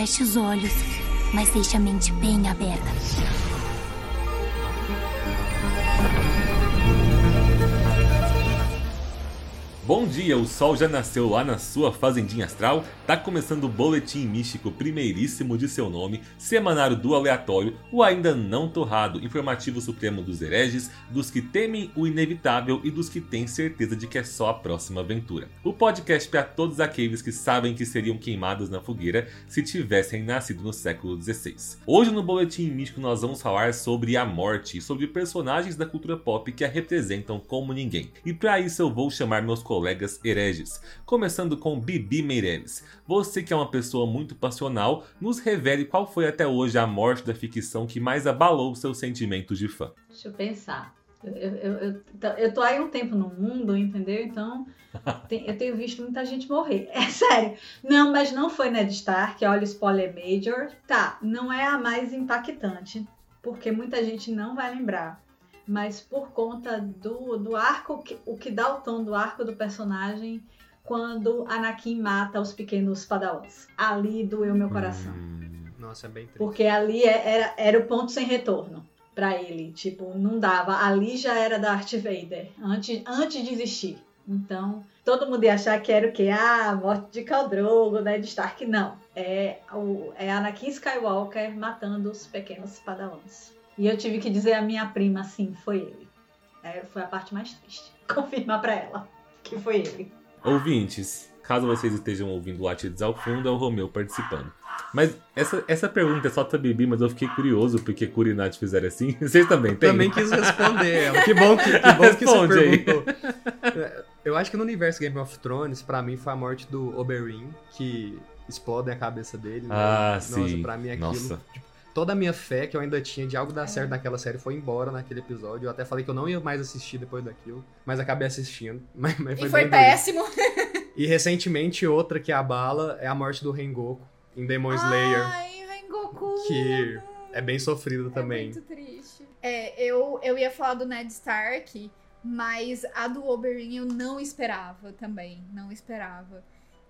feche os olhos, mas deixe a mente bem aberta. Bom dia, o sol já nasceu lá na sua fazendinha astral? Tá começando o Boletim Místico primeiríssimo de seu nome, semanário do aleatório, o ainda não torrado, informativo supremo dos hereges, dos que temem o inevitável e dos que têm certeza de que é só a próxima aventura. O podcast para todos aqueles que sabem que seriam queimados na fogueira se tivessem nascido no século XVI. Hoje no Boletim Místico nós vamos falar sobre a morte e sobre personagens da cultura pop que a representam como ninguém. E para isso eu vou chamar meus colegas colegas hereges. Começando com Bibi Meireles. Você que é uma pessoa muito passional, nos revele qual foi até hoje a morte da ficção que mais abalou seus sentimentos de fã. Deixa eu pensar. Eu, eu, eu, eu tô aí um tempo no mundo, entendeu? Então, eu tenho visto muita gente morrer. É sério. Não, mas não foi Ned Stark, olha o spoiler major. Tá, não é a mais impactante, porque muita gente não vai lembrar mas por conta do, do arco, o que dá o tom do arco do personagem quando Anakin mata os pequenos padawans. Ali doeu meu coração. Hum, nossa, é bem triste. Porque ali é, era, era o ponto sem retorno para ele. Tipo, não dava. Ali já era Darth Vader, antes, antes de existir. Então, todo mundo ia achar que era o quê? Ah, morte de Khal Drogo, né, de Stark. Não, é, o, é Anakin Skywalker matando os pequenos padawans. E eu tive que dizer à minha prima, assim, foi ele. É, foi a parte mais triste. Confirmar para ela que foi ele. Ouvintes, caso vocês estejam ouvindo latidos ao fundo, é o Romeu participando. Mas essa, essa pergunta é só da Bibi, mas eu fiquei curioso porque Curi e Nath fizeram assim. Vocês também têm? Também quis responder. que bom que, que, bom que você perguntou. Aí. Eu acho que no universo Game of Thrones, pra mim, foi a morte do Oberyn, que explode a cabeça dele. Né? Ah, Nossa, sim. pra mim aquilo... Nossa. Tipo, toda a minha fé que eu ainda tinha de algo dar certo naquela série foi embora naquele episódio. Eu até falei que eu não ia mais assistir depois daquilo, mas acabei assistindo. Mas, mas foi e foi péssimo. e recentemente outra que abala é a morte do Rengoku em Demon Slayer. Ai, Rengoku! Que é bem sofrido é também. Muito triste. É, eu, eu ia falar do Ned Stark, mas a do Oberyn eu não esperava também. Não esperava.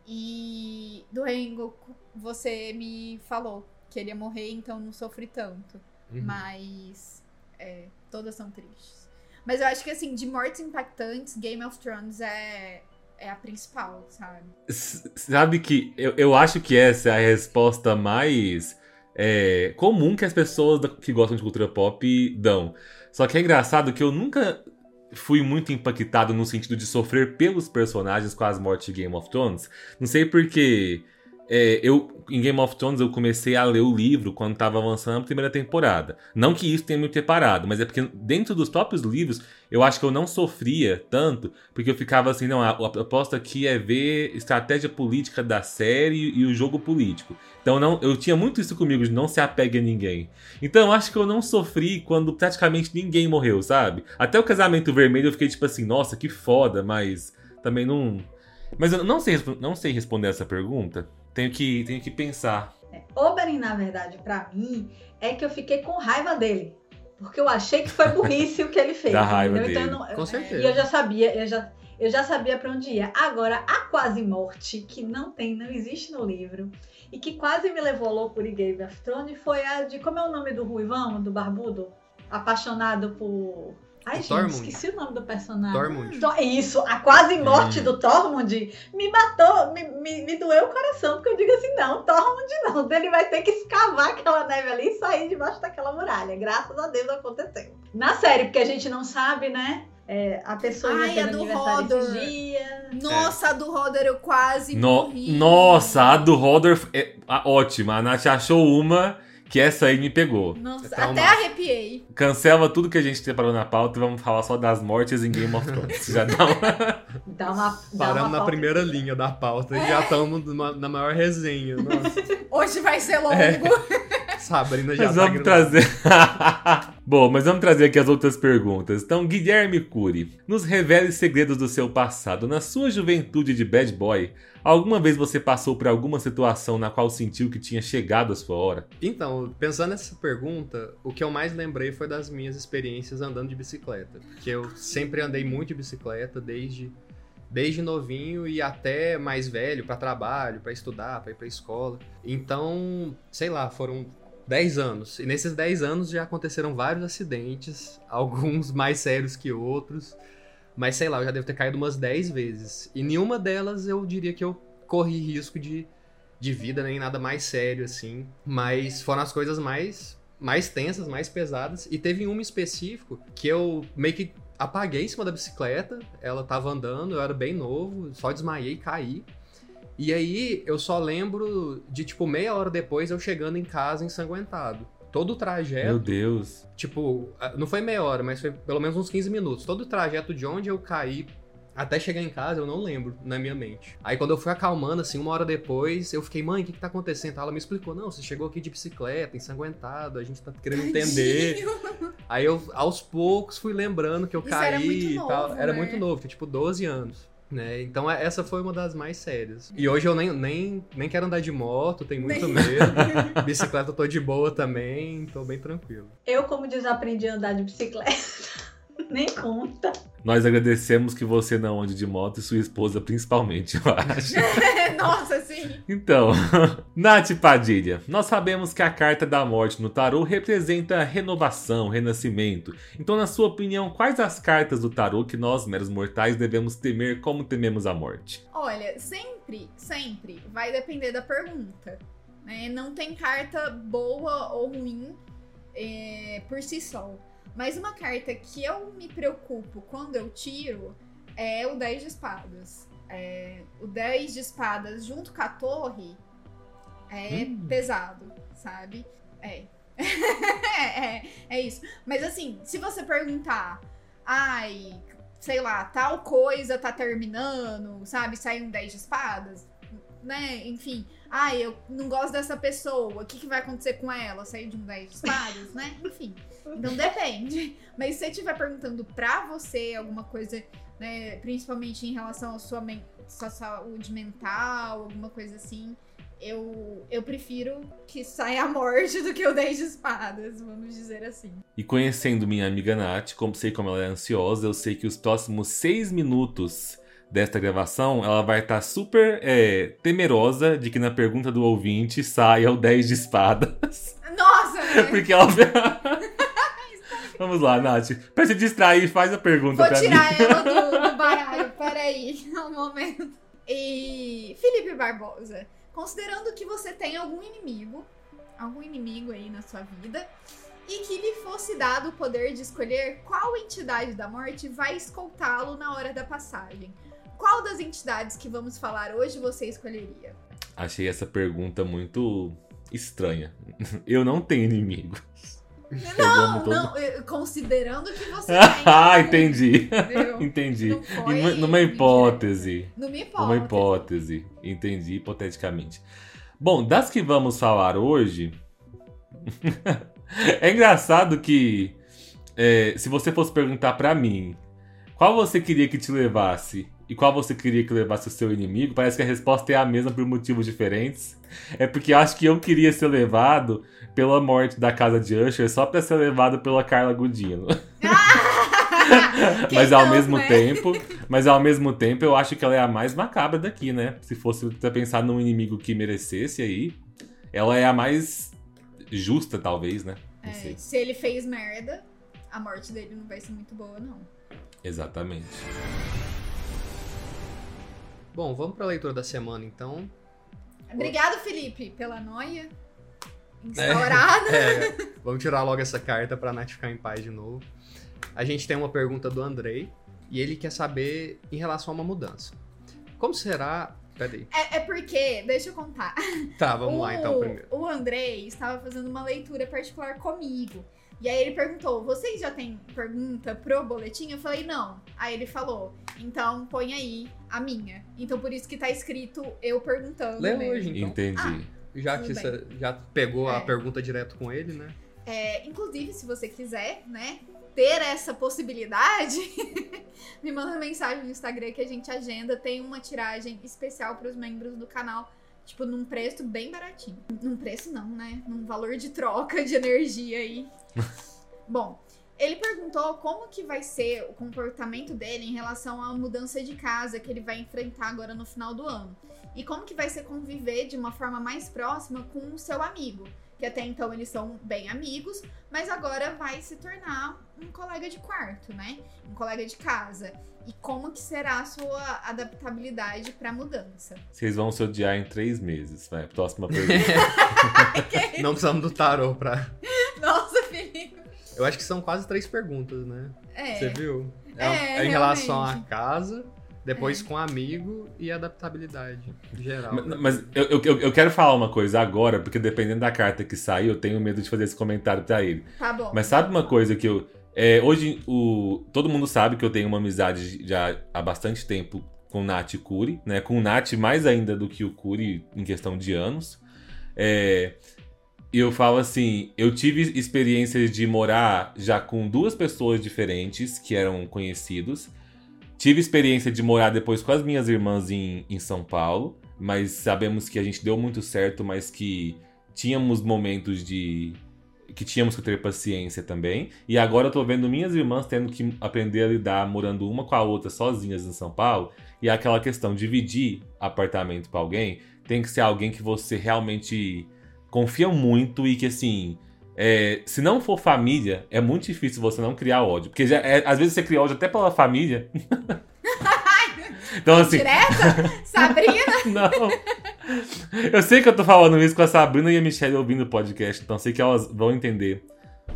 E do Rengoku, você me falou queria morrer, então não sofri tanto. Uhum. Mas é, todas são tristes. Mas eu acho que assim, de mortes impactantes, Game of Thrones é, é a principal, sabe? S sabe que eu, eu acho que essa é a resposta mais é, comum que as pessoas que gostam de cultura pop dão. Só que é engraçado que eu nunca fui muito impactado no sentido de sofrer pelos personagens com as mortes de Game of Thrones. Não sei porque é, eu, em Game of Thrones, eu comecei a ler o livro quando estava avançando a primeira temporada. Não que isso tenha me preparado, mas é porque dentro dos próprios livros, eu acho que eu não sofria tanto, porque eu ficava assim, não, a, a proposta aqui é ver estratégia política da série e o jogo político. Então não, eu tinha muito isso comigo, de não se apegue a ninguém. Então eu acho que eu não sofri quando praticamente ninguém morreu, sabe? Até o casamento vermelho eu fiquei tipo assim, nossa, que foda, mas também não. Mas eu não sei, não sei responder essa pergunta. Tenho que, tenho que pensar. É, Oberyn, na verdade, para mim, é que eu fiquei com raiva dele. Porque eu achei que foi burrice o que ele fez. Da raiva então, dele. Então, não, com certeza. E eu já sabia, eu já, eu já sabia para onde ia. Agora, a quase morte, que não tem, não existe no livro, e que quase me levou ao loucura e Game of Thrones, foi a de. Como é o nome do Ruivão, do Barbudo? Apaixonado por Ai, gente, Tormund. esqueci o nome do personagem. Tormund. Isso, a quase morte hum. do Tormund me matou, me, me, me, doeu o coração, porque eu digo assim, não, Tormund não, ele vai ter que escavar aquela neve ali e sair debaixo daquela muralha. Graças a Deus aconteceu. Na série, porque a gente não sabe, né? É, a pessoa Ai, a do Rodor. Nossa, é. a do Rodor eu quase no, morri. Nossa, a do Rodor é ótima. A Nath achou uma que essa aí me pegou. Nossa, é até arrepiei. Cancela tudo que a gente preparou na pauta e vamos falar só das mortes em Game of Thrones. já dá uma. dá uma dá Paramos uma na primeira linha da pauta é. e já estamos na maior resenha. Nossa. Hoje vai ser longo. É. Sabrina já mas tá vamos trazer. Bom, mas vamos trazer aqui as outras perguntas. Então, Guilherme Cury, nos revele segredos do seu passado. Na sua juventude de bad boy, Alguma vez você passou por alguma situação na qual sentiu que tinha chegado a sua hora? Então, pensando nessa pergunta, o que eu mais lembrei foi das minhas experiências andando de bicicleta. Que eu sempre andei muito de bicicleta, desde desde novinho e até mais velho para trabalho, para estudar, para ir para escola. Então, sei lá, foram 10 anos. E nesses 10 anos já aconteceram vários acidentes, alguns mais sérios que outros. Mas sei lá, eu já devo ter caído umas 10 vezes. E nenhuma delas eu diria que eu corri risco de, de vida, nem nada mais sério assim. Mas foram as coisas mais, mais tensas, mais pesadas. E teve uma específico que eu meio que apaguei em cima da bicicleta. Ela tava andando, eu era bem novo, só desmaiei e caí. E aí eu só lembro de, tipo, meia hora depois eu chegando em casa ensanguentado. Todo o trajeto. Meu Deus. Tipo, não foi meia hora, mas foi pelo menos uns 15 minutos. Todo o trajeto de onde eu caí até chegar em casa, eu não lembro na minha mente. Aí quando eu fui acalmando, assim, uma hora depois, eu fiquei, mãe, o que, que tá acontecendo? Ela me explicou, não, você chegou aqui de bicicleta, ensanguentado, a gente tá querendo entender. Aí eu, aos poucos, fui lembrando que eu Isso caí era muito e tal. novo, Era né? muito novo, tinha tipo 12 anos. Né? Então é- essa foi uma das mais sérias. E hoje eu nem, nem, nem quero andar de moto, tenho muito Nem- medo. Bicicleta eu tô de boa também, tô bem tranquilo. Eu, como desaprendi a andar de bicicleta, nem conta. Nós agradecemos que você não ande de moto e sua esposa principalmente, eu acho. Nossa, sim. Então, Nath Padilha, nós sabemos que a carta da morte no tarô representa renovação, renascimento. Então, na sua opinião, quais as cartas do tarô que nós, meros mortais, devemos temer como tememos a morte? Olha, sempre, sempre vai depender da pergunta. né? Não tem carta boa ou ruim é, por si só. Mas uma carta que eu me preocupo quando eu tiro é o 10 de espadas. É, o 10 de espadas junto com a torre é Hum. pesado, sabe? É. é. É isso. Mas assim, se você perguntar, ai, sei lá, tal coisa tá terminando, sabe? Sai um 10 de espadas, né? Enfim, ai, eu não gosto dessa pessoa, o que, que vai acontecer com ela? Sair de um 10 de espadas, né? Enfim. Então depende. Mas se você estiver perguntando pra você alguma coisa, né, principalmente em relação à sua, men- sua saúde mental, alguma coisa assim, eu, eu prefiro que saia a morte do que o 10 de espadas, vamos dizer assim. E conhecendo minha amiga Nath, como sei como ela é ansiosa, eu sei que os próximos seis minutos desta gravação, ela vai estar super é, temerosa de que na pergunta do ouvinte saia o 10 de espadas. Nossa! Porque ela. Vamos lá, Nath. Pra se distrair, faz a pergunta Vou tirar mim. ela do, do baralho, peraí, um momento. E Felipe Barbosa, considerando que você tem algum inimigo, algum inimigo aí na sua vida, e que lhe fosse dado o poder de escolher qual entidade da morte vai escoltá-lo na hora da passagem. Qual das entidades que vamos falar hoje você escolheria? Achei essa pergunta muito estranha. Eu não tenho inimigo. Não, não, eu- considerando que você tem. ah, entendi. entendeu? Entendi. Não foi Numa- Numa hipótese. Numa hipótese. Uma hipótese. Entendi, hipoteticamente. Bom, das que vamos falar hoje. é engraçado que. é, se você fosse perguntar pra mim qual você queria que te levasse e qual você queria que levasse o seu inimigo, parece que a resposta é a mesma por motivos diferentes. É porque eu acho que eu queria ser levado pela morte da casa de Usher só pra ser levado pela Carla Gudino. Mas ao não, mesmo né? tempo, mas ao mesmo tempo eu acho que ela é a mais macabra daqui, né? Se fosse pra pensar num inimigo que merecesse aí, ela é a mais justa, talvez, né? É, se ele fez merda, a morte dele não vai ser muito boa, não. Exatamente. Bom, vamos pra leitura da semana então. Obrigado, Felipe, pela noia instaurada. É, vamos tirar logo essa carta pra Nath ficar em paz de novo. A gente tem uma pergunta do Andrei e ele quer saber em relação a uma mudança. Como será. Peraí. É, é porque, deixa eu contar. Tá, vamos o, lá então primeiro. O Andrei estava fazendo uma leitura particular comigo. E aí ele perguntou: vocês já têm pergunta pro boletim? Eu falei, não. Aí ele falou, então põe aí a minha. Então por isso que tá escrito eu perguntando. Lê mesmo. hoje, então. Entendi. Já tudo que você já pegou É. a pergunta direto com ele, né? É, inclusive, se você quiser, né, ter essa possibilidade, me manda mensagem no Instagram que a gente agenda. Tem uma tiragem especial para os membros do canal, tipo, num preço bem baratinho. Num preço não, né? Num valor de troca de energia aí. Bom, ele perguntou como que vai ser o comportamento dele em relação à mudança de casa que ele vai enfrentar agora no final do ano. E como que vai ser conviver de uma forma mais próxima com o seu amigo. Que até então eles são bem amigos, mas agora vai se tornar um colega de quarto, né? Um colega de casa. E como que será a sua adaptabilidade para a mudança? Vocês vão se odiar em três meses. Vai, próxima pergunta. Não precisamos do tarô pra. Nossa, Felipe. Eu acho que são quase três perguntas, né? É. Você viu? É, em relação à casa, depois É. com amigo e adaptabilidade geral. Mas- né? Mas eu, eu, eu- eu quero falar uma coisa agora, porque dependendo da carta que sair, eu tenho medo de fazer esse comentário pra ele. Tá bom. Mas sabe uma coisa que eu. é, hoje, o, todo mundo sabe que eu tenho uma amizade já há bastante tempo com o Nath e Curi, né? Com o Nath mais ainda do que o Curi em questão de anos. É, e eu falo assim, eu tive experiências de morar já com duas pessoas diferentes que eram conhecidos. Tive experiência de morar depois com as minhas irmãs em, em São Paulo, mas sabemos que a gente deu muito certo, mas que tínhamos momentos de. que tínhamos que ter paciência também. E agora eu tô vendo minhas irmãs tendo que aprender a lidar morando uma com a outra sozinhas em São Paulo. E aquela questão, dividir apartamento pra alguém tem que ser alguém que você realmente confia muito e que assim. é, se não for família, é muito difícil você não criar ódio. Porque já é- às vezes você cria ódio até pela família. então, assim, Direta? Sabrina? não. Eu sei que eu tô falando isso com a Sabrina e a Michelle ouvindo o podcast, então sei que elas vão entender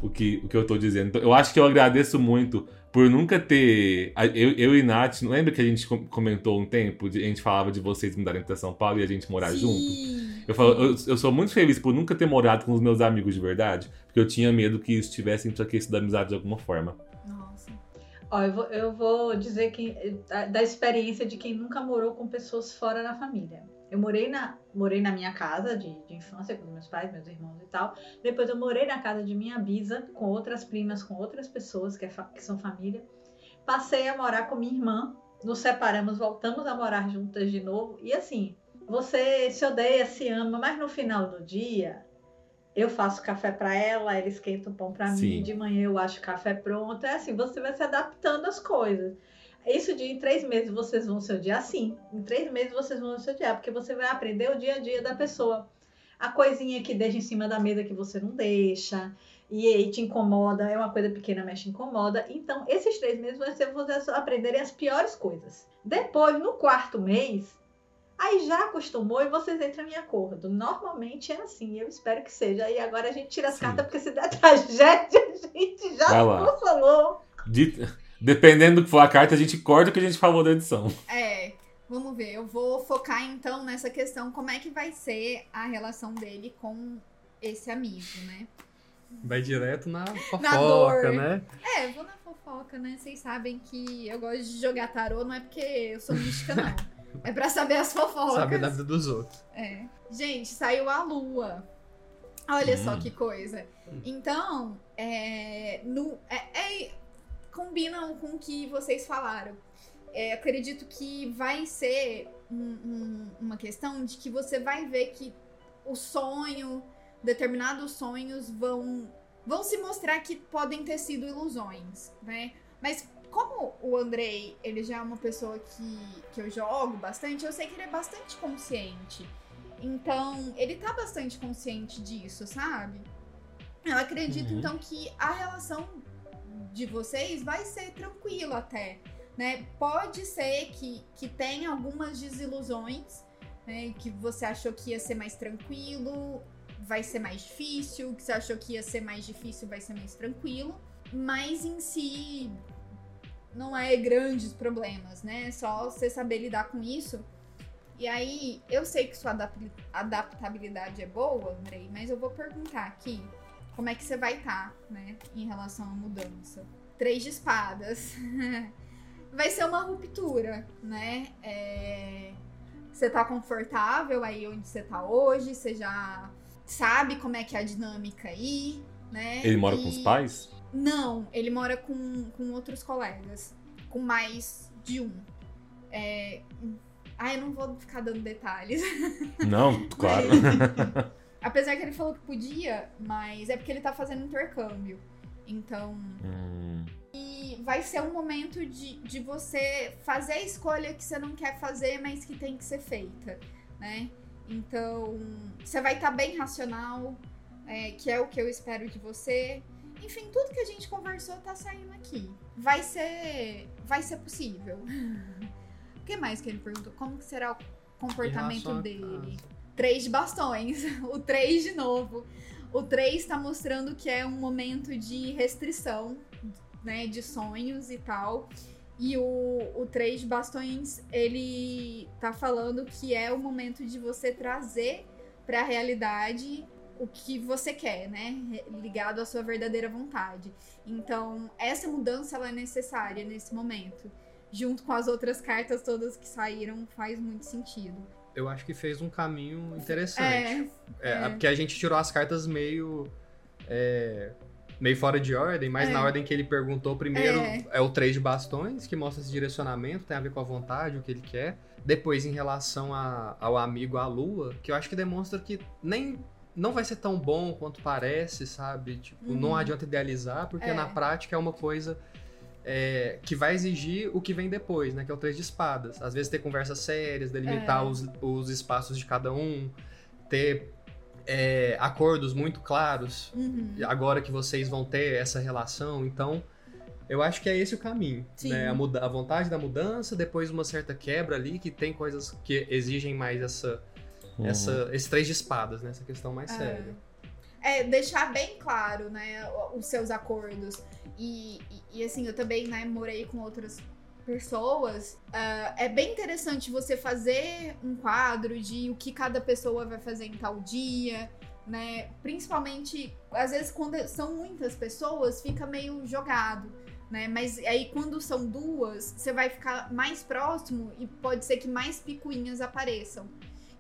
o que, o que eu tô dizendo. Então, eu acho que eu agradeço muito por nunca ter. Eu, eu e Nath, lembra que a gente com- comentou um tempo? de- A gente falava de vocês mudarem pra São Paulo e a gente morar junto? Sim. Eu, falo, eu, eu sou muito feliz por nunca ter morado com os meus amigos de verdade, porque eu tinha medo que isso tivesse enfraquecido a amizade de alguma forma. Nossa. Ó, eu vou, eu vou dizer que da, da experiência de quem nunca morou com pessoas fora da família. Eu morei na, morei na minha casa de, de infância com meus pais, meus irmãos e tal. Depois eu morei na casa de minha bisa com outras primas, com outras pessoas que, é fa- que são família. Passei a morar com minha irmã. Nos separamos, voltamos a morar juntas de novo. E assim, você se odeia, se ama, mas no final do dia eu faço café pra ela, ela esquenta o pão pra Sim. mim, de manhã eu acho café pronto. É assim, você vai se adaptando às coisas. Isso de em três meses vocês vão se odiar, sim. Em três meses vocês vão se odiar, porque você vai aprender o dia a dia da pessoa. A coisinha que deixa em cima da mesa que você não deixa, e aí te incomoda, é uma coisa pequena, mas te incomoda. Então, esses três meses vai ser vocês aprenderem as piores coisas. Depois, no quarto mês, aí já acostumou e vocês entram em acordo. Normalmente é assim, eu espero que seja. E agora a gente tira as Sim. cartas, porque se der tragédia, a gente já Vai lá. Dependendo do que for a carta, a gente corta o que a gente falou da edição. É, vamos ver. Eu vou focar então nessa questão, como é que vai ser a relação dele com esse amigo, né? Vai direto na fofoca, né? É, vou na fofoca, né? Vocês sabem que eu gosto de jogar tarô, não é porque eu sou mística, não. É pra saber as fofocas. Saber da vida dos outros. É. Gente, saiu a lua. Olha só Hum. que coisa. Então, é, no, é, é- combinam com o que vocês falaram. É, acredito que vai ser um- um- uma questão de que você vai ver que o sonho, determinados sonhos vão, vão se mostrar que podem ter sido ilusões, né? Mas como o Andrei, ele já é uma pessoa que, que eu jogo bastante, eu sei que ele é bastante consciente. Então, ele tá bastante consciente disso, sabe? Eu acredito, Uhum. então, que a relação de vocês vai ser tranquila até, né? Pode ser que, que tenha algumas desilusões, né? Que você achou que ia ser mais tranquilo, vai ser mais difícil, que você achou que ia ser mais difícil, vai ser mais tranquilo. Mas em si, não é grandes problemas, né? É só você saber lidar com isso. E aí, eu sei que sua adap- adaptabilidade é boa, Andrei, mas eu vou perguntar aqui como é que você vai estar, né, em relação à mudança. Três de espadas. vai ser uma ruptura, né? É, Você tá confortável aí onde você tá hoje, você já sabe como é que é a dinâmica aí, né? Ele mora E- com os pais? não, ele mora com, com outros colegas. Com mais de um. É... Ai, eu não vou ficar dando detalhes. Não, claro. Apesar que ele falou que podia, mas é porque ele tá fazendo intercâmbio. Então, Hum, e vai ser um momento de, de você fazer a escolha que você não quer fazer, mas que tem que ser feita, né? Então, você vai estar bem racional, é, que é o que eu espero de você. Enfim, tudo que a gente conversou tá saindo aqui. Vai ser, vai ser possível. O que mais que ele perguntou? Como que será o comportamento dele? casa. Três bastões. O três de novo. O três tá mostrando que é um momento de restrição, né? De sonhos e tal. E o, o três bastões, ele tá falando que é o momento de você trazer pra realidade o que você quer, né? Ligado à sua verdadeira vontade. Então, essa mudança ela é necessária nesse momento. Junto com as outras cartas todas que saíram, faz muito sentido. Eu acho que fez um caminho interessante. É, É, é. Porque a gente tirou as cartas meio. é, meio fora de ordem, mas É. na ordem que ele perguntou, primeiro É. é. o três de bastões, que mostra esse direcionamento, tem a ver com a vontade, o que ele quer. Depois, em relação a- ao amigo a lua, que eu acho que demonstra que nem. Não vai ser tão bom quanto parece, sabe? Tipo, Uhum. não adianta idealizar, porque É. na prática é uma coisa é, que vai exigir o que vem depois, né? Que é o três de espadas. Às vezes ter conversas sérias, delimitar É. os, os espaços de cada um, ter é, acordos muito claros. Uhum. Agora que vocês vão ter essa relação, então eu acho que é esse o caminho, Sim. né? A, muda- a vontade da mudança, depois uma certa quebra ali que tem coisas que exigem mais essa, hum. essa esse três de espadas, né? Essa questão mais É. séria. É, deixar bem claro, né, os seus acordos. E, e, e, assim, eu também, né, morei com outras pessoas. Ah, é bem interessante você fazer um quadro de o que cada pessoa vai fazer em tal dia, né? Principalmente, às vezes, quando são muitas pessoas, fica meio jogado. Né? Mas aí quando são duas, você vai ficar mais próximo e pode ser que mais picuinhas apareçam.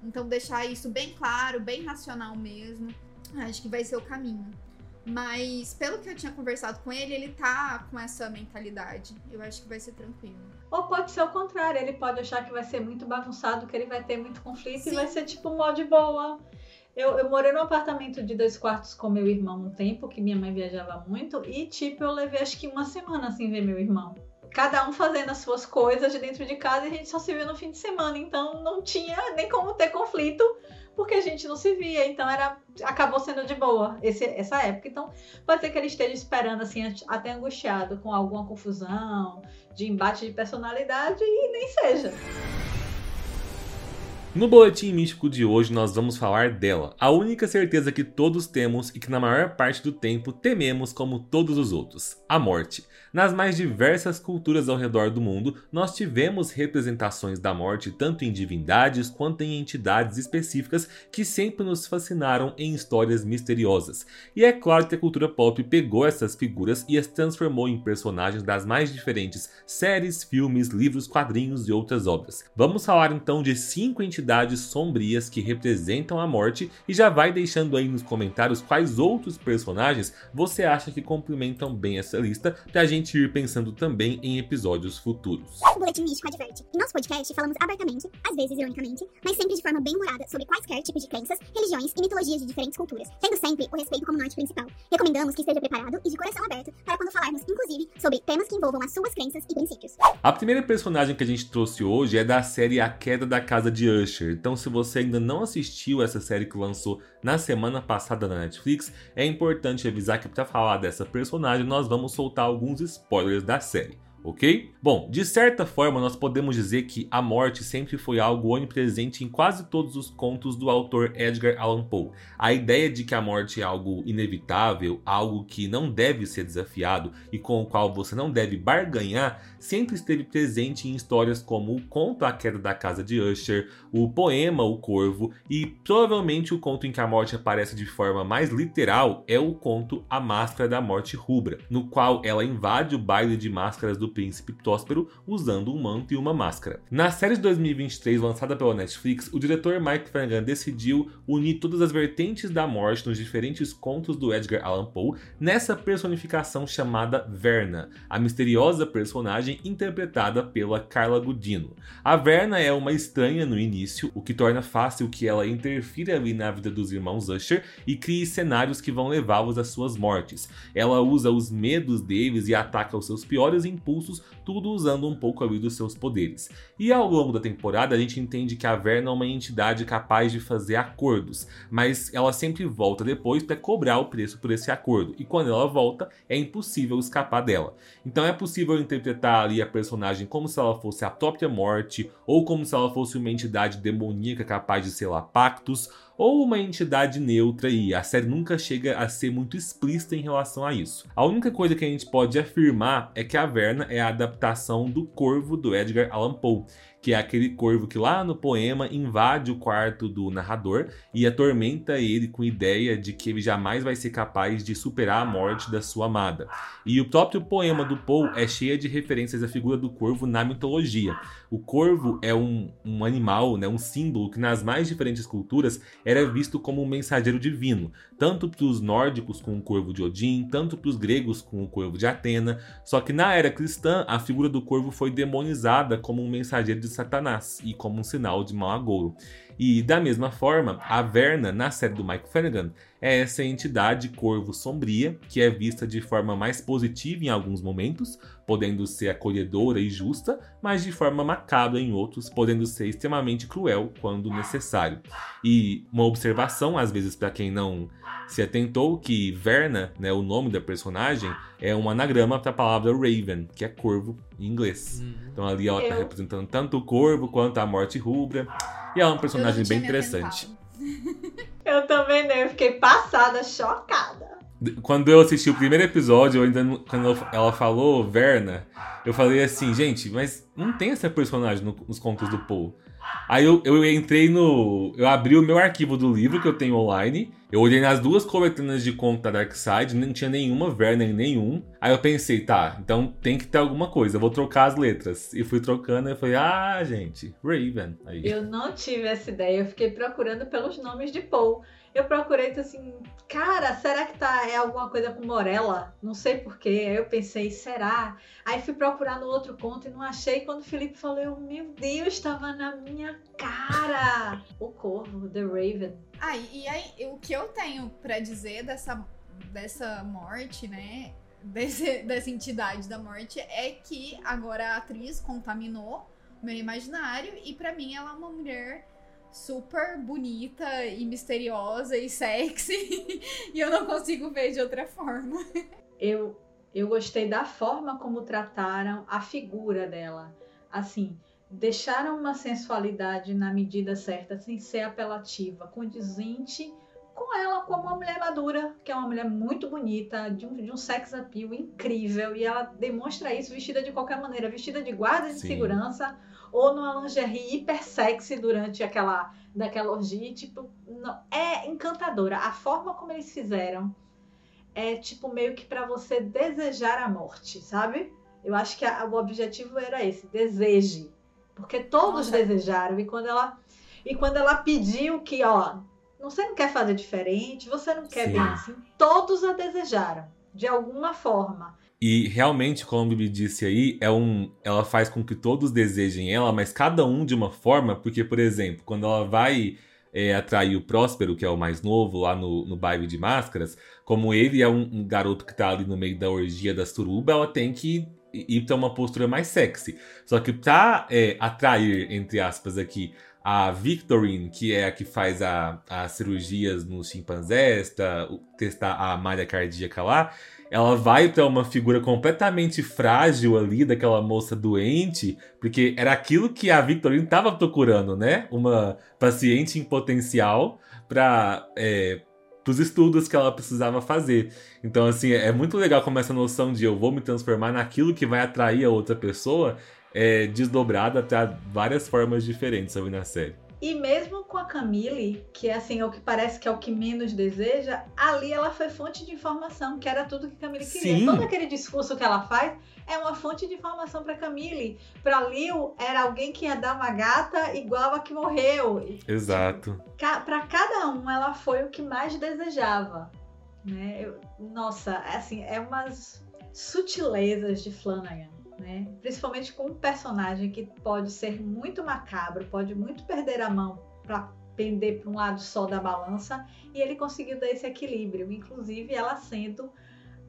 Então deixar isso bem claro, bem racional mesmo. Acho que vai ser o caminho. Mas pelo que eu tinha conversado com ele, ele tá com essa mentalidade. Eu acho que vai ser tranquilo. Ou pode ser o contrário, ele pode achar que vai ser muito bagunçado, que ele vai ter muito conflito Sim. e vai ser tipo mó de boa. Eu, eu morei num apartamento de dois quartos com meu irmão um tempo, que minha mãe viajava muito, e tipo, eu levei acho que uma semana sem ver meu irmão. Cada um fazendo as suas coisas de dentro de casa e a gente só se viu no fim de semana, então não tinha nem como ter conflito, porque a gente não se via, então era acabou sendo de boa esse, essa época. Então pode ser que ele esteja esperando assim até angustiado com alguma confusão, de embate de personalidade e nem seja. No boletim místico de hoje nós vamos falar dela, a única certeza que todos temos e que na maior parte do tempo tememos como todos os outros, a morte. Nas mais diversas culturas ao redor do mundo, nós tivemos representações da morte tanto em divindades quanto em entidades específicas que sempre nos fascinaram em histórias misteriosas. E é claro que a cultura pop pegou essas figuras e as transformou em personagens das mais diferentes séries, filmes, livros, quadrinhos e outras obras. Vamos falar então de cinco entidades sombrias que representam a morte e já vai deixando aí nos comentários quais outros personagens você acha que complementam bem essa lista pra gente ir pensando também em episódios futuros. O Boletim Místico adverte. Em nosso podcast falamos abertamente, às vezes ironicamente, mas sempre de forma bem humorada sobre quaisquer tipos de crenças, religiões e mitologias de diferentes culturas, tendo sempre o respeito como norte principal. Recomendamos que esteja preparado e de coração aberto para quando falarmos, inclusive, sobre temas que envolvam as suas crenças e princípios. A primeira personagem que a gente trouxe hoje é da série A Queda da Casa de Usher. Então, se você ainda não assistiu essa série que lançou na semana passada na Netflix, é importante avisar que para falar dessa personagem nós vamos soltar alguns spoilers da série. Ok? Bom, de certa forma, nós podemos dizer que a morte sempre foi algo onipresente em quase todos os contos do autor Edgar Allan Poe. A ideia de que a morte é algo inevitável, algo que não deve ser desafiado e com o qual você não deve barganhar, sempre esteve presente em histórias como o conto A Queda da Casa de Usher, o poema O Corvo e provavelmente o conto em que a morte aparece de forma mais literal é o conto A Máscara da Morte Rubra, no qual ela invade o baile de máscaras do príncipe Próspero usando um manto e uma máscara. Na série de 2023 lançada pela Netflix, o diretor Mike Flanagan decidiu unir todas as vertentes da morte nos diferentes contos do Edgar Allan Poe nessa personificação chamada Verna, a misteriosa personagem interpretada pela Carla Gudino. A Verna é uma estranha no início, o que torna fácil que ela interfira ali na vida dos irmãos Usher e crie cenários que vão levá-los às suas mortes. Ela usa os medos deles e ataca os seus piores impulsos, tudo usando um pouco ali dos seus poderes. E ao longo da temporada a gente entende que a Verna é uma entidade capaz de fazer acordos, mas ela sempre volta depois para cobrar o preço por esse acordo. E quando ela volta, é impossível escapar dela. Então é possível interpretar ali a personagem como se ela fosse a própria morte, ou como se ela fosse uma entidade demoníaca capaz de selar pactos, ou uma entidade neutra e a série nunca chega a ser muito explícita em relação a isso. A única coisa que a gente pode afirmar é que a Verna é a adaptação do Corvo do Edgar Allan Poe, que é aquele corvo que lá no poema invade o quarto do narrador e atormenta ele com a ideia de que ele jamais vai ser capaz de superar a morte da sua amada. E o próprio poema do Poe é cheio de referências à figura do corvo na mitologia. O corvo é um, um animal, né, um símbolo que nas mais diferentes culturas era visto como um mensageiro divino, tanto para os nórdicos com o corvo de Odin, tanto para os gregos com o corvo de Atena. Só que na era cristã, a figura do corvo foi demonizada como um mensageiro de Satanás e como um sinal de mau agouro. E da mesma forma, a Verna, na série do Mike Flanagan, é essa entidade corvo sombria que é vista de forma mais positiva em alguns momentos, podendo ser acolhedora e justa, mas de forma macabra em outros, podendo ser extremamente cruel quando necessário. E uma observação, às vezes, para quem não se atentou, que Verna, né, o nome da personagem, é um anagrama para a palavra Raven, que é corvo em inglês. Uhum. Então ali ela está Eu- representando tanto o corvo quanto a morte rubra. E ela é uma Eu personagem bem interessante. Eu também não, eu fiquei passada, chocada. Quando eu assisti o primeiro episódio, eu ainda não- quando ela falou Verna, eu falei assim, gente, mas não tem essa personagem no- nos contos do Poe. Aí eu, eu entrei no. Eu abri o meu arquivo do livro que eu tenho online. Eu olhei nas duas coletâneas de conto da Darkseid, não tinha nenhuma Verna em nenhum. Aí eu pensei, tá, então tem que ter alguma coisa, vou trocar as letras. E fui trocando e falei, ah, gente, Raven. Aí. Eu não tive essa ideia, eu fiquei procurando pelos nomes de Paul. Eu procurei tô assim, cara, será que tá é alguma coisa com Morella? Não sei porquê. Aí eu pensei, será? Aí fui procurar no outro conto e não achei. Quando o Felipe falou, eu, meu Deus, estava na minha cara. O Corvo, The Raven. Ah, e aí, o que eu tenho pra dizer dessa, dessa morte, né? Desse, dessa entidade da morte é que agora a atriz contaminou meu imaginário e pra mim ela é uma mulher super bonita e misteriosa e sexy e eu não consigo ver de outra forma. eu, eu gostei da forma como trataram a figura dela. Assim, deixaram uma sensualidade na medida certa, sem ser apelativa, condizente com ela como uma mulher madura, que é uma mulher muito bonita, de um, de um sex appeal incrível, e ela demonstra isso vestida de qualquer maneira, vestida de guarda de Sim. segurança, ou numa lingerie hiper sexy durante aquela, daquela orgia, tipo, não, é encantadora. A forma como eles fizeram é tipo meio que pra você desejar a morte, sabe? Eu acho que a- o objetivo era esse, deseje. Porque todos Nossa. desejaram e quando ela e quando ela pediu que, ó, você não quer fazer diferente, você não quer Sim. bem assim, todos a desejaram de alguma forma. E realmente, como a Bibi disse aí, é um, ela faz com que todos desejem ela, mas cada um de uma forma, porque, por exemplo, quando ela vai é, atrair o Próspero, que é o mais novo, lá no, no baile de máscaras, como ele é um, um garoto que tá ali no meio da orgia da suruba, ela tem que ir pra uma postura mais sexy. Só que pra é, atrair, entre aspas, aqui, a Victorine, que é a que faz as cirurgias nos chimpanzés, o- testar a malha cardíaca lá, ela vai pra uma figura completamente frágil ali daquela moça doente, porque era aquilo que a Victorine estava procurando, né? Uma paciente em potencial para os estudos que ela precisava fazer. Então, assim, é muito legal como essa noção de eu vou me transformar naquilo que vai atrair a outra pessoa é desdobrada para várias formas diferentes ali na série. E mesmo com a Camille, que é assim, é o que parece que é o que menos deseja, ali ela foi fonte de informação, que era tudo que Camille queria. Sim. Todo aquele discurso que ela faz é uma fonte de informação para Camille. Para Lil era alguém que ia dar uma gata igual a que morreu. Exato. para cada um ela foi o que mais desejava, né? Eu- nossa, é assim, é umas sutilezas de Flanagan, né? Principalmente com um personagem que pode ser muito macabro, pode muito perder a mão para pender para um lado só da balança, e ele conseguiu dar esse equilíbrio, inclusive ela sendo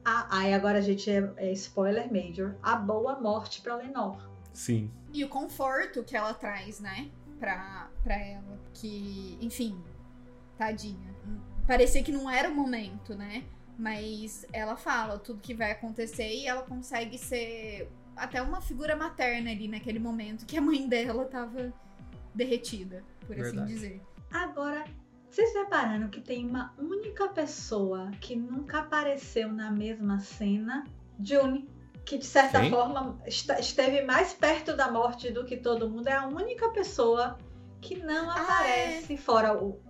a, aí agora a gente é, é spoiler major, a boa morte para Lenore. Sim. E o conforto que ela traz, né? Pra, pra ela. Que, enfim, tadinha. Parecia que não era o momento, né? Mas ela fala tudo que vai acontecer e ela consegue ser até uma figura materna ali naquele momento que a mãe dela tava derretida, por assim Verdade. dizer. Agora, vocês repararam que tem uma única pessoa que nunca apareceu na mesma cena? June. Que de certa Quem? forma esteve mais perto da morte do que todo mundo. É a única pessoa que não Ah, aparece fora o.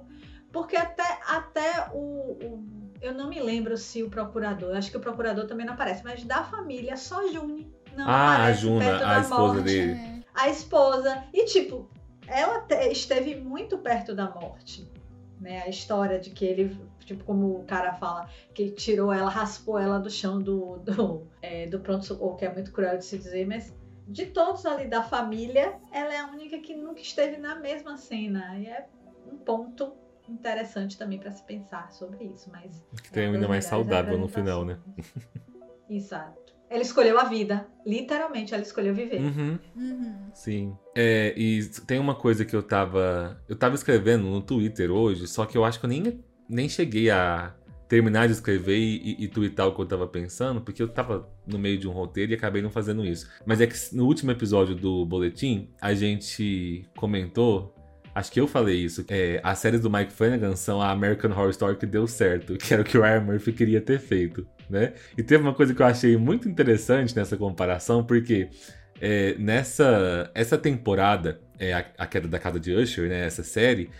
Porque até, até o, o- Eu não me lembro se o procurador. Acho que o procurador também não aparece, mas da família, só June. Não Ah, a Juna, a esposa morte dele. É. a esposa. E, tipo, ela te- esteve muito perto da morte. Né? A história de que ele, tipo, como o cara fala, que tirou ela, raspou ela do chão do, do, é, do pronto-socorro, que é muito cruel de se dizer, mas de todos ali da família, ela é a única que nunca esteve na mesma cena. E é um ponto interessante também para se pensar sobre isso. Mas Que tem ainda mais saudável no final, né? apresentações. Exato. Ela escolheu a vida. Literalmente, ela escolheu viver. Uhum. Uhum. Sim. É, e tem uma coisa que eu tava. Eu tava escrevendo no Twitter hoje, só que eu acho que eu nem, nem cheguei a terminar de escrever e, e, e twittar o que eu tava pensando, porque eu tava no meio de um roteiro e acabei não fazendo isso. Mas é que no último episódio do Boletim, a gente comentou. Acho que eu falei isso. É, as séries do Mike Flanagan são a American Horror Story que deu certo, que era o que o Ryan Murphy queria ter feito, né? E teve uma coisa que eu achei muito interessante nessa comparação, porque é, nessa essa temporada, é, a, a Queda da Casa de Usher, né, essa série,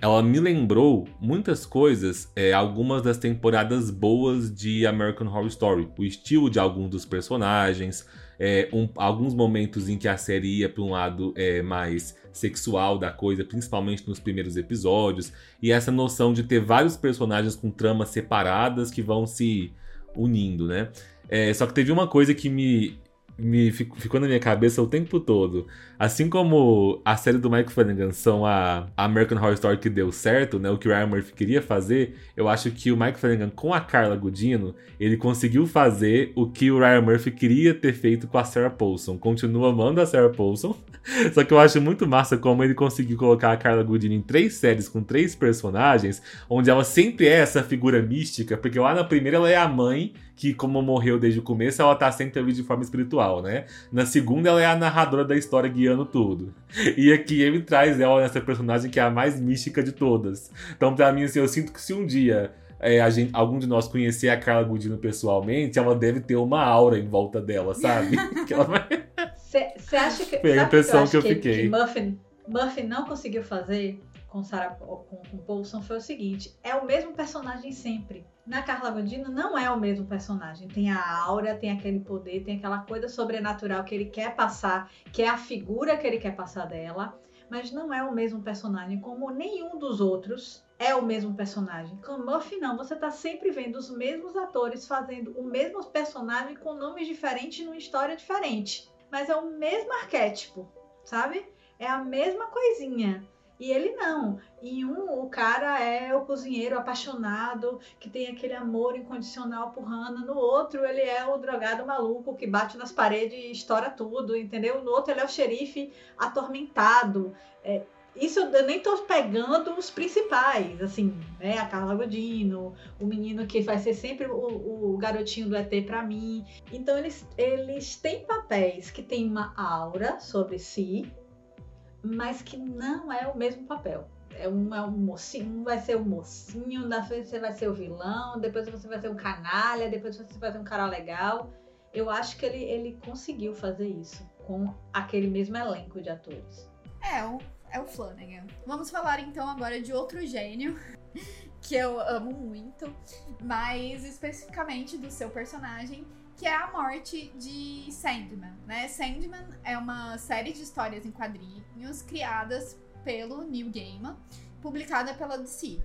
ela me lembrou muitas coisas, é, algumas das temporadas boas de American Horror Story. O estilo de alguns dos personagens, é, um- alguns momentos em que a série ia para um lado é, mais sexual da coisa, principalmente nos primeiros episódios, e essa noção de ter vários personagens com tramas separadas que vão se unindo, né? É, só que teve uma coisa que me, me fic- ficou na minha cabeça o tempo todo. Assim como a série do Mike Flanagan são a American Horror Story que deu certo, né? O que o Ryan Murphy queria fazer, eu acho que o Mike Flanagan com a Carla Gudino, ele conseguiu fazer o que o Ryan Murphy queria ter feito com a Sarah Paulson. Continua amando a Sarah Paulson, só que eu acho muito massa como ele conseguiu colocar a Carla Gudino em três séries com três personagens, onde ela sempre é essa figura mística, porque lá na primeira ela é a mãe, que como morreu desde o começo, ela tá sempre ali de forma espiritual, né? Na segunda ela é a narradora da história guiando tudo. E aqui ele traz ela nessa personagem que é a mais mística de todas. Então pra mim, assim, eu sinto que se um dia... é, gente, algum de nós conhecer a Carla Gudino pessoalmente, ela deve ter uma aura em volta dela, sabe? que ela vai... Você acha que. Foi a impressão eu que eu que, fiquei. Que Murphy, Murphy não conseguiu fazer com Sarah com, com Paulson foi o seguinte: é o mesmo personagem sempre. Na Carla Gudino não é o mesmo personagem. Tem a aura, tem aquele poder, tem aquela coisa sobrenatural que ele quer passar, que é a figura que ele quer passar dela, mas não é o mesmo personagem, como nenhum dos outros é o mesmo personagem. Com Murphy não, você tá sempre vendo os mesmos atores fazendo o mesmo personagem com nomes diferentes numa história diferente. Mas é o mesmo arquétipo, sabe? É a mesma coisinha. E ele não. Em um, o cara é o cozinheiro apaixonado, que tem aquele amor incondicional por Hannah. No outro, ele é o drogado maluco que bate nas paredes e estoura tudo, entendeu? No outro, ele é o xerife atormentado. É, isso eu nem tô pegando os principais, assim, né? A Carla Godino, o menino que vai ser sempre o, o garotinho do ET pra mim. Então eles, eles têm papéis que têm uma aura sobre si, mas que não é o mesmo papel. É um, é um mocinho, um vai ser o mocinho, na frente você vai ser o vilão, depois você vai ser um canalha, depois você vai ser um cara legal. Eu acho que ele, ele conseguiu fazer isso com aquele mesmo elenco de atores. É, o- é o Flanagan. Vamos falar então agora de outro gênio que eu amo muito, mais especificamente do seu personagem, que é a morte de Sandman, né? Sandman é uma série de histórias em quadrinhos criadas pelo Neil Gaiman, publicada pela DC.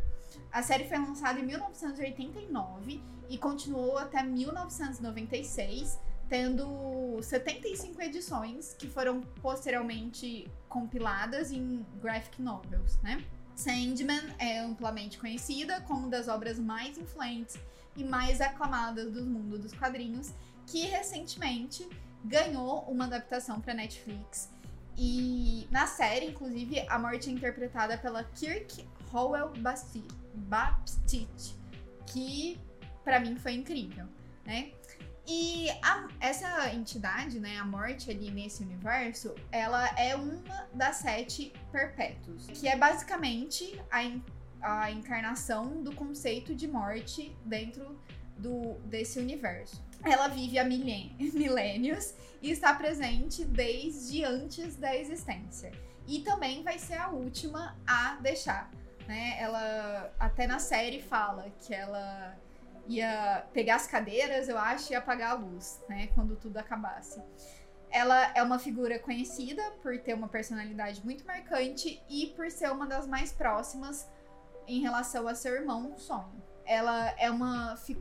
A série foi lançada em 1989 e continuou até 1996, tendo 75 edições que foram posteriormente compiladas em graphic novels, né? Sandman é amplamente conhecida como uma das obras mais influentes e mais aclamadas do mundo dos quadrinhos, que recentemente ganhou uma adaptação para Netflix. E na série, inclusive, a morte é interpretada pela Kirk Howell Baptiste, que para mim foi incrível, né? E a, essa entidade, né, a morte ali nesse universo, ela é uma das sete perpétuos, que é basicamente a, a encarnação do conceito de morte dentro do, desse universo. Ela vive há milênios e está presente desde antes da existência. E também vai ser a última a deixar. Né? Ela até na série fala que ela ia pegar as cadeiras, eu acho, e apagar a luz, né? Quando tudo acabasse. Ela é uma figura conhecida por ter uma personalidade muito marcante e por ser uma das mais próximas em relação a seu irmão Sonho. Ela é uma fi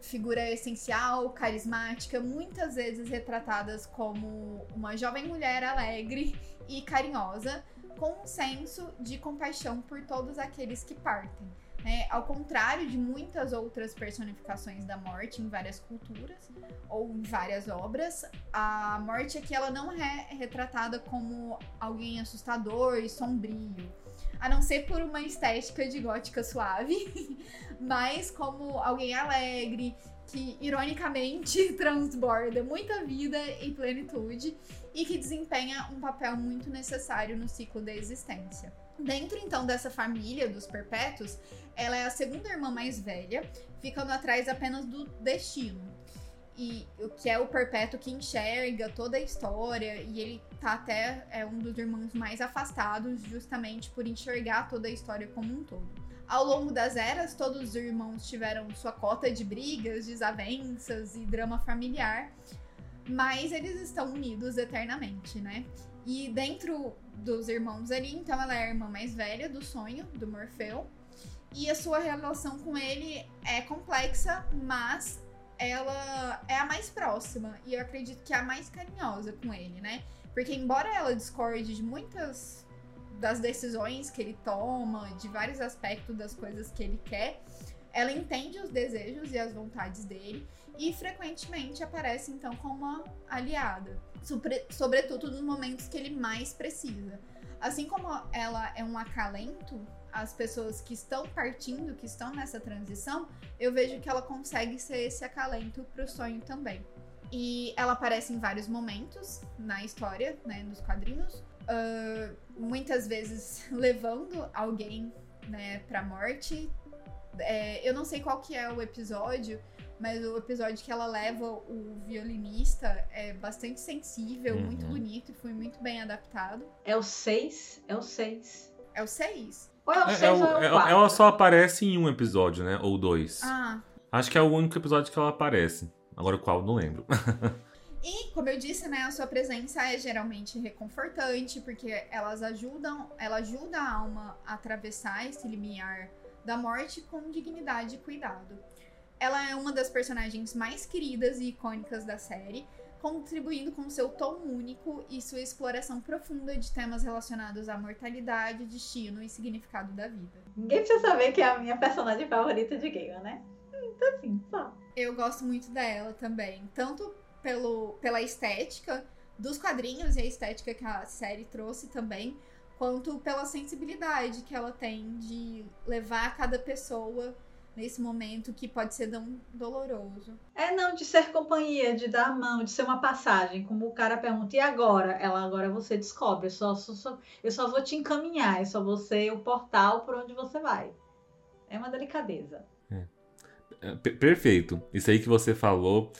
figura essencial, carismática, muitas vezes retratadas como uma jovem mulher alegre e carinhosa, com um senso de compaixão por todos aqueles que partem. É, ao contrário de muitas outras personificações da morte em várias culturas ou em várias obras, a morte aqui ela não é retratada como alguém assustador e sombrio, a não ser por uma estética de gótica suave, mas como alguém alegre, que ironicamente transborda muita vida e plenitude e que desempenha um papel muito necessário no ciclo da existência. Dentro então dessa família dos perpétuos, ela é a segunda irmã mais velha, ficando atrás apenas do destino. E o que é o perpétuo que enxerga toda a história, e ele tá até é um dos irmãos mais afastados, justamente por enxergar toda a história como um todo. Ao longo das eras, todos os irmãos tiveram sua cota de brigas, desavenças e drama familiar, mas eles estão unidos eternamente, né? E dentro dos irmãos ali, então ela é a irmã mais velha do sonho, do Morfeu. E a sua relação com ele é complexa, mas ela é a mais próxima. E eu acredito que é a mais carinhosa com ele, né? Porque embora ela discorde de muitas das decisões que ele toma, de vários aspectos das coisas que ele quer, ela entende os desejos e as vontades dele e frequentemente aparece então como uma aliada, sobre, sobretudo nos momentos que ele mais precisa. Assim como ela é um acalento às pessoas que estão partindo, que estão nessa transição, eu vejo que ela consegue ser esse acalento para o sonho também. E ela aparece em vários momentos na história, né, nos quadrinhos, uh, muitas vezes levando alguém, né, para morte. É, eu não sei qual que é o episódio, mas o episódio que ela leva o violinista é bastante sensível, uhum. muito bonito e foi muito bem adaptado. É o 6? É o 6. É o 6? Ou é o 6 ou é o 4? É, ela só aparece em um episódio, né? Ou dois. Ah. Acho que é o único episódio que ela aparece. Agora qual, não lembro. E, como eu disse, né, a sua presença é geralmente reconfortante, porque elas ajudam, ela ajuda a alma a atravessar esse limiar da morte com dignidade e cuidado. Ela é uma das personagens mais queridas e icônicas da série, contribuindo com seu tom único e sua exploração profunda de temas relacionados à mortalidade, destino e significado da vida. Ninguém precisa saber que é a minha personagem favorita de Gale, né? Então, assim, só. Eu gosto muito dela também, tanto pelo, pela estética dos quadrinhos e a estética que a série trouxe também, quanto pela sensibilidade que ela tem de levar cada pessoa nesse momento que pode ser tão doloroso. É não de ser companhia, de dar a mão, de ser uma passagem, como o cara pergunta, e agora? Ela agora você descobre, eu só, só, só eu só vou te encaminhar, é só você o portal por onde você vai. É uma delicadeza. É. é perfeito. Isso aí que você falou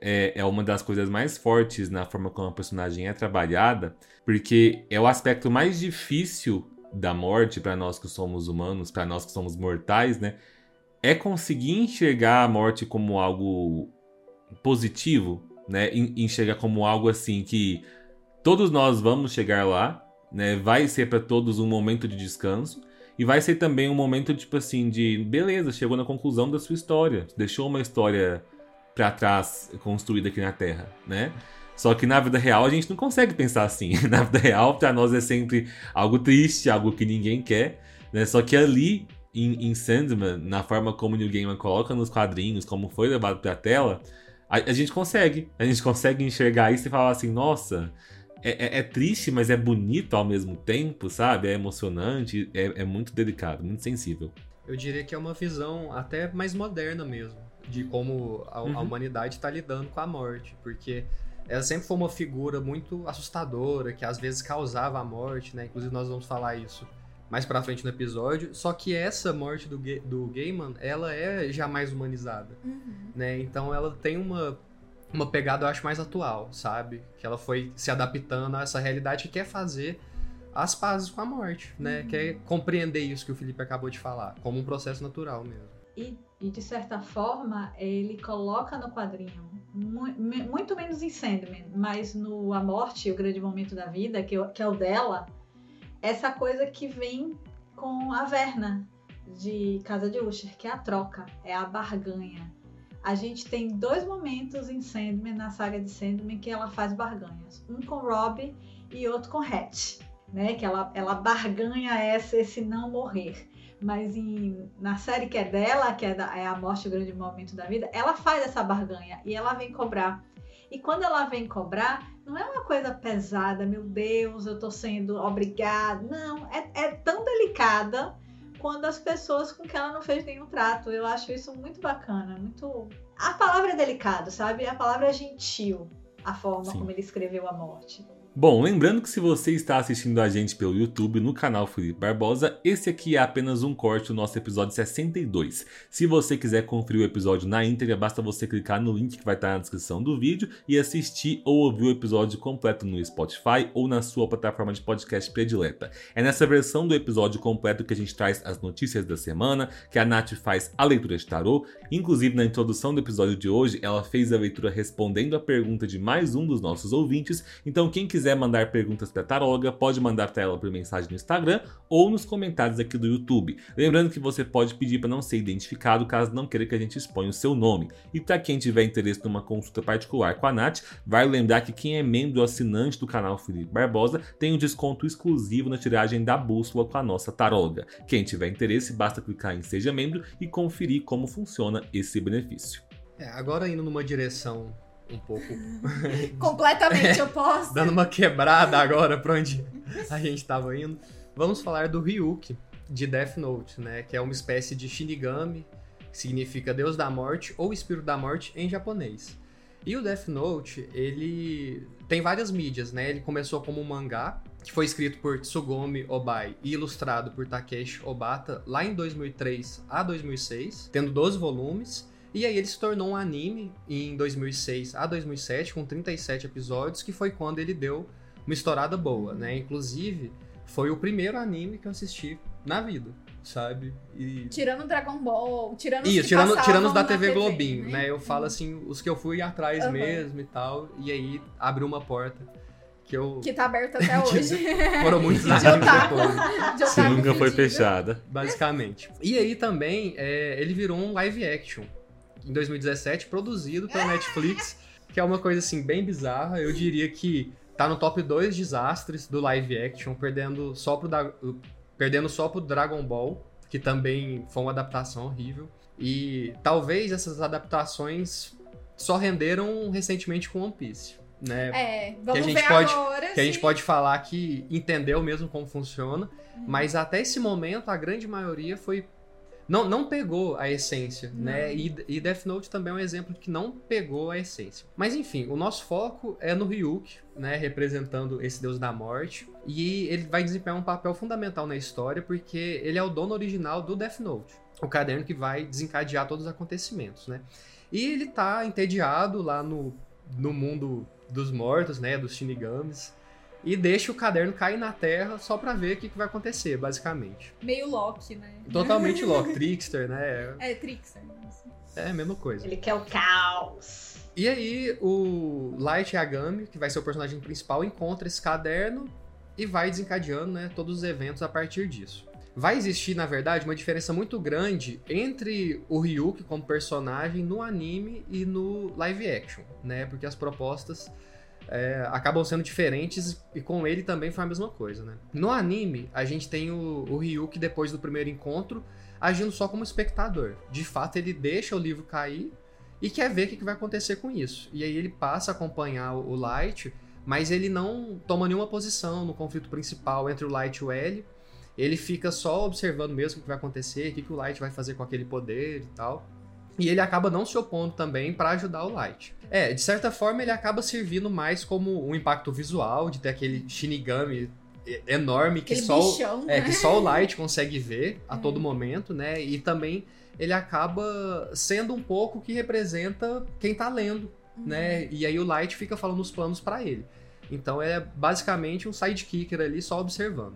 é, é uma das coisas mais fortes na forma como a personagem é trabalhada, porque é o aspecto mais difícil da morte para nós que somos humanos, para nós que somos mortais, né? É conseguir enxergar a morte como algo positivo, né? Enxergar como algo assim que todos nós vamos chegar lá, né? Vai ser para todos um momento de descanso e vai ser também um momento tipo assim de beleza, chegou na conclusão da sua história, deixou uma história para trás construída aqui na Terra, né? Só que na vida real a gente não consegue pensar assim. Na vida real, para nós é sempre algo triste, algo que ninguém quer, né? Só que ali em, em Sandman, na forma como o Neil Gaiman coloca nos quadrinhos, como foi levado pra tela, a, a gente consegue. A gente consegue enxergar isso e falar assim, nossa, é, é, é, triste, mas é bonito ao mesmo tempo, sabe? É emocionante, é, é, muito delicado, muito sensível. Eu diria que é uma visão até mais moderna mesmo, de como a, uhum. a humanidade está lidando com a morte, porque ela sempre foi uma figura muito assustadora, que às vezes causava a morte, né? Inclusive nós vamos falar isso mais pra frente no episódio. Só que essa morte do, do Gaiman, ela é já mais humanizada, uhum. né? Então ela tem uma, uma pegada, eu acho, mais atual, sabe? Que ela foi se adaptando a essa realidade que quer fazer as pazes com a morte, né? Uhum. Quer compreender isso que o Felipe acabou de falar, como um processo natural mesmo. E, e de certa forma, ele coloca no quadrinho muito menos em Sandman, mas no A Morte, o grande momento da vida, que, que é o dela, essa coisa que vem com a Verna de Casa de Usher, que é a troca, é a barganha. A gente tem dois momentos em Sandman, na saga de Sandman, que ela faz barganhas. Um com Rob e outro com Hatch, né? Que ela, ela barganha essa, esse não morrer mas em, na série que é dela, que é, da, é a morte, o grande momento da vida, ela faz essa barganha e ela vem cobrar. E quando ela vem cobrar, não é uma coisa pesada, meu Deus, eu tô sendo obrigada. Não, é, é tão delicada quando as pessoas com que ela não fez nenhum trato. Eu acho isso muito bacana, muito. A palavra é delicado, sabe? A palavra é gentil, a forma Sim. como ele escreveu a morte. Bom, lembrando que se você está assistindo a gente pelo YouTube no canal Felipe Barbosa, esse aqui é apenas um corte do nosso episódio 62. Se você quiser conferir o episódio na íntegra, basta você clicar no link que vai estar na descrição do vídeo e assistir ou ouvir o episódio completo no Spotify ou na sua plataforma de podcast predileta. É nessa versão do episódio completo que a gente traz as notícias da semana, que a Nath faz a leitura de tarô. Inclusive, na introdução do episódio de hoje, ela fez a leitura respondendo a pergunta de mais um dos nossos ouvintes. Então, quem quiser quiser mandar perguntas para Taroga, pode mandar para ela por mensagem no Instagram ou nos comentários aqui do YouTube. Lembrando que você pode pedir para não ser identificado caso não queira que a gente exponha o seu nome. E para quem tiver interesse numa consulta particular com a Nath, vai lembrar que quem é membro assinante do canal Felipe Barbosa tem um desconto exclusivo na tiragem da bússola com a nossa Taroga. Quem tiver interesse, basta clicar em Seja Membro e conferir como funciona esse benefício. É, agora indo numa direção um pouco. Completamente oposta. Dando uma quebrada agora pra onde a gente tava indo. Vamos falar do Ryuki, de Death Note, né? Que é uma espécie de Shinigami, que significa Deus da Morte ou Espírito da Morte em japonês. E o Death Note, ele tem várias mídias, né? Ele começou como um mangá, que foi escrito por Tsugomi Obai e ilustrado por Takeshi Obata lá em 2003 a 2006, tendo 12 volumes. E aí ele se tornou um anime em 2006 a 2007, com 37 episódios, que foi quando ele deu uma estourada boa, né? Inclusive, foi o primeiro anime que eu assisti na vida, sabe? E... Tirando Dragon Ball, tirando Isso, os tirando, tirando os da TV, TV Globinho, né? né? Eu falo assim, os que eu fui atrás uhum. mesmo e tal, e aí abriu uma porta que eu... Que tá aberta até hoje. Foram muitos anos depois. De Você nunca foi fechada. Basicamente. E aí também, é, ele virou um live action, em 2017, produzido pela Netflix, que é uma coisa assim bem bizarra. Eu diria que tá no top 2 desastres do live action, perdendo só pro, da... perdendo só pro Dragon Ball, que também foi uma adaptação horrível. E talvez essas adaptações só renderam recentemente com One Piece. Né? É, vamos que a gente ver pode, agora. Que sim. a gente pode falar que entendeu mesmo como funciona, uhum. mas até esse momento a grande maioria foi não, não pegou a essência, né? E, e Death Note também é um exemplo que não pegou a essência. Mas enfim, o nosso foco é no Ryuk, né? Representando esse deus da morte. E ele vai desempenhar um papel fundamental na história, porque ele é o dono original do Death Note. O caderno que vai desencadear todos os acontecimentos, né? E ele tá entediado lá no, no mundo dos mortos, né? Dos Shinigamis e deixa o caderno cair na terra só pra ver o que, que vai acontecer, basicamente. Meio Loki, né? Totalmente Loki, Trickster, né? É, Trickster. É a mesma coisa. Ele quer o caos. E aí, o Light Yagami, que vai ser o personagem principal, encontra esse caderno e vai desencadeando né, todos os eventos a partir disso. Vai existir, na verdade, uma diferença muito grande entre o Ryuk como personagem no anime e no live action, né? Porque as propostas é, acabam sendo diferentes e com ele também foi a mesma coisa, né? No anime, a gente tem o, o Ryuk depois do primeiro encontro agindo só como espectador. De fato, ele deixa o livro cair e quer ver o que vai acontecer com isso. E aí ele passa a acompanhar o Light, mas ele não toma nenhuma posição no conflito principal entre o Light e o L. Ele fica só observando mesmo o que vai acontecer, o que, que o Light vai fazer com aquele poder e tal. E ele acaba não se opondo também para ajudar o Light. É, de certa forma ele acaba servindo mais como um impacto visual, de ter aquele Shinigami enorme que só, bichão, é, né? que só o Light consegue ver a É. todo momento, né? E também ele acaba sendo um pouco que representa quem tá lendo, né? E aí o Light fica falando os planos para ele. Então é basicamente um sidekicker ali só observando.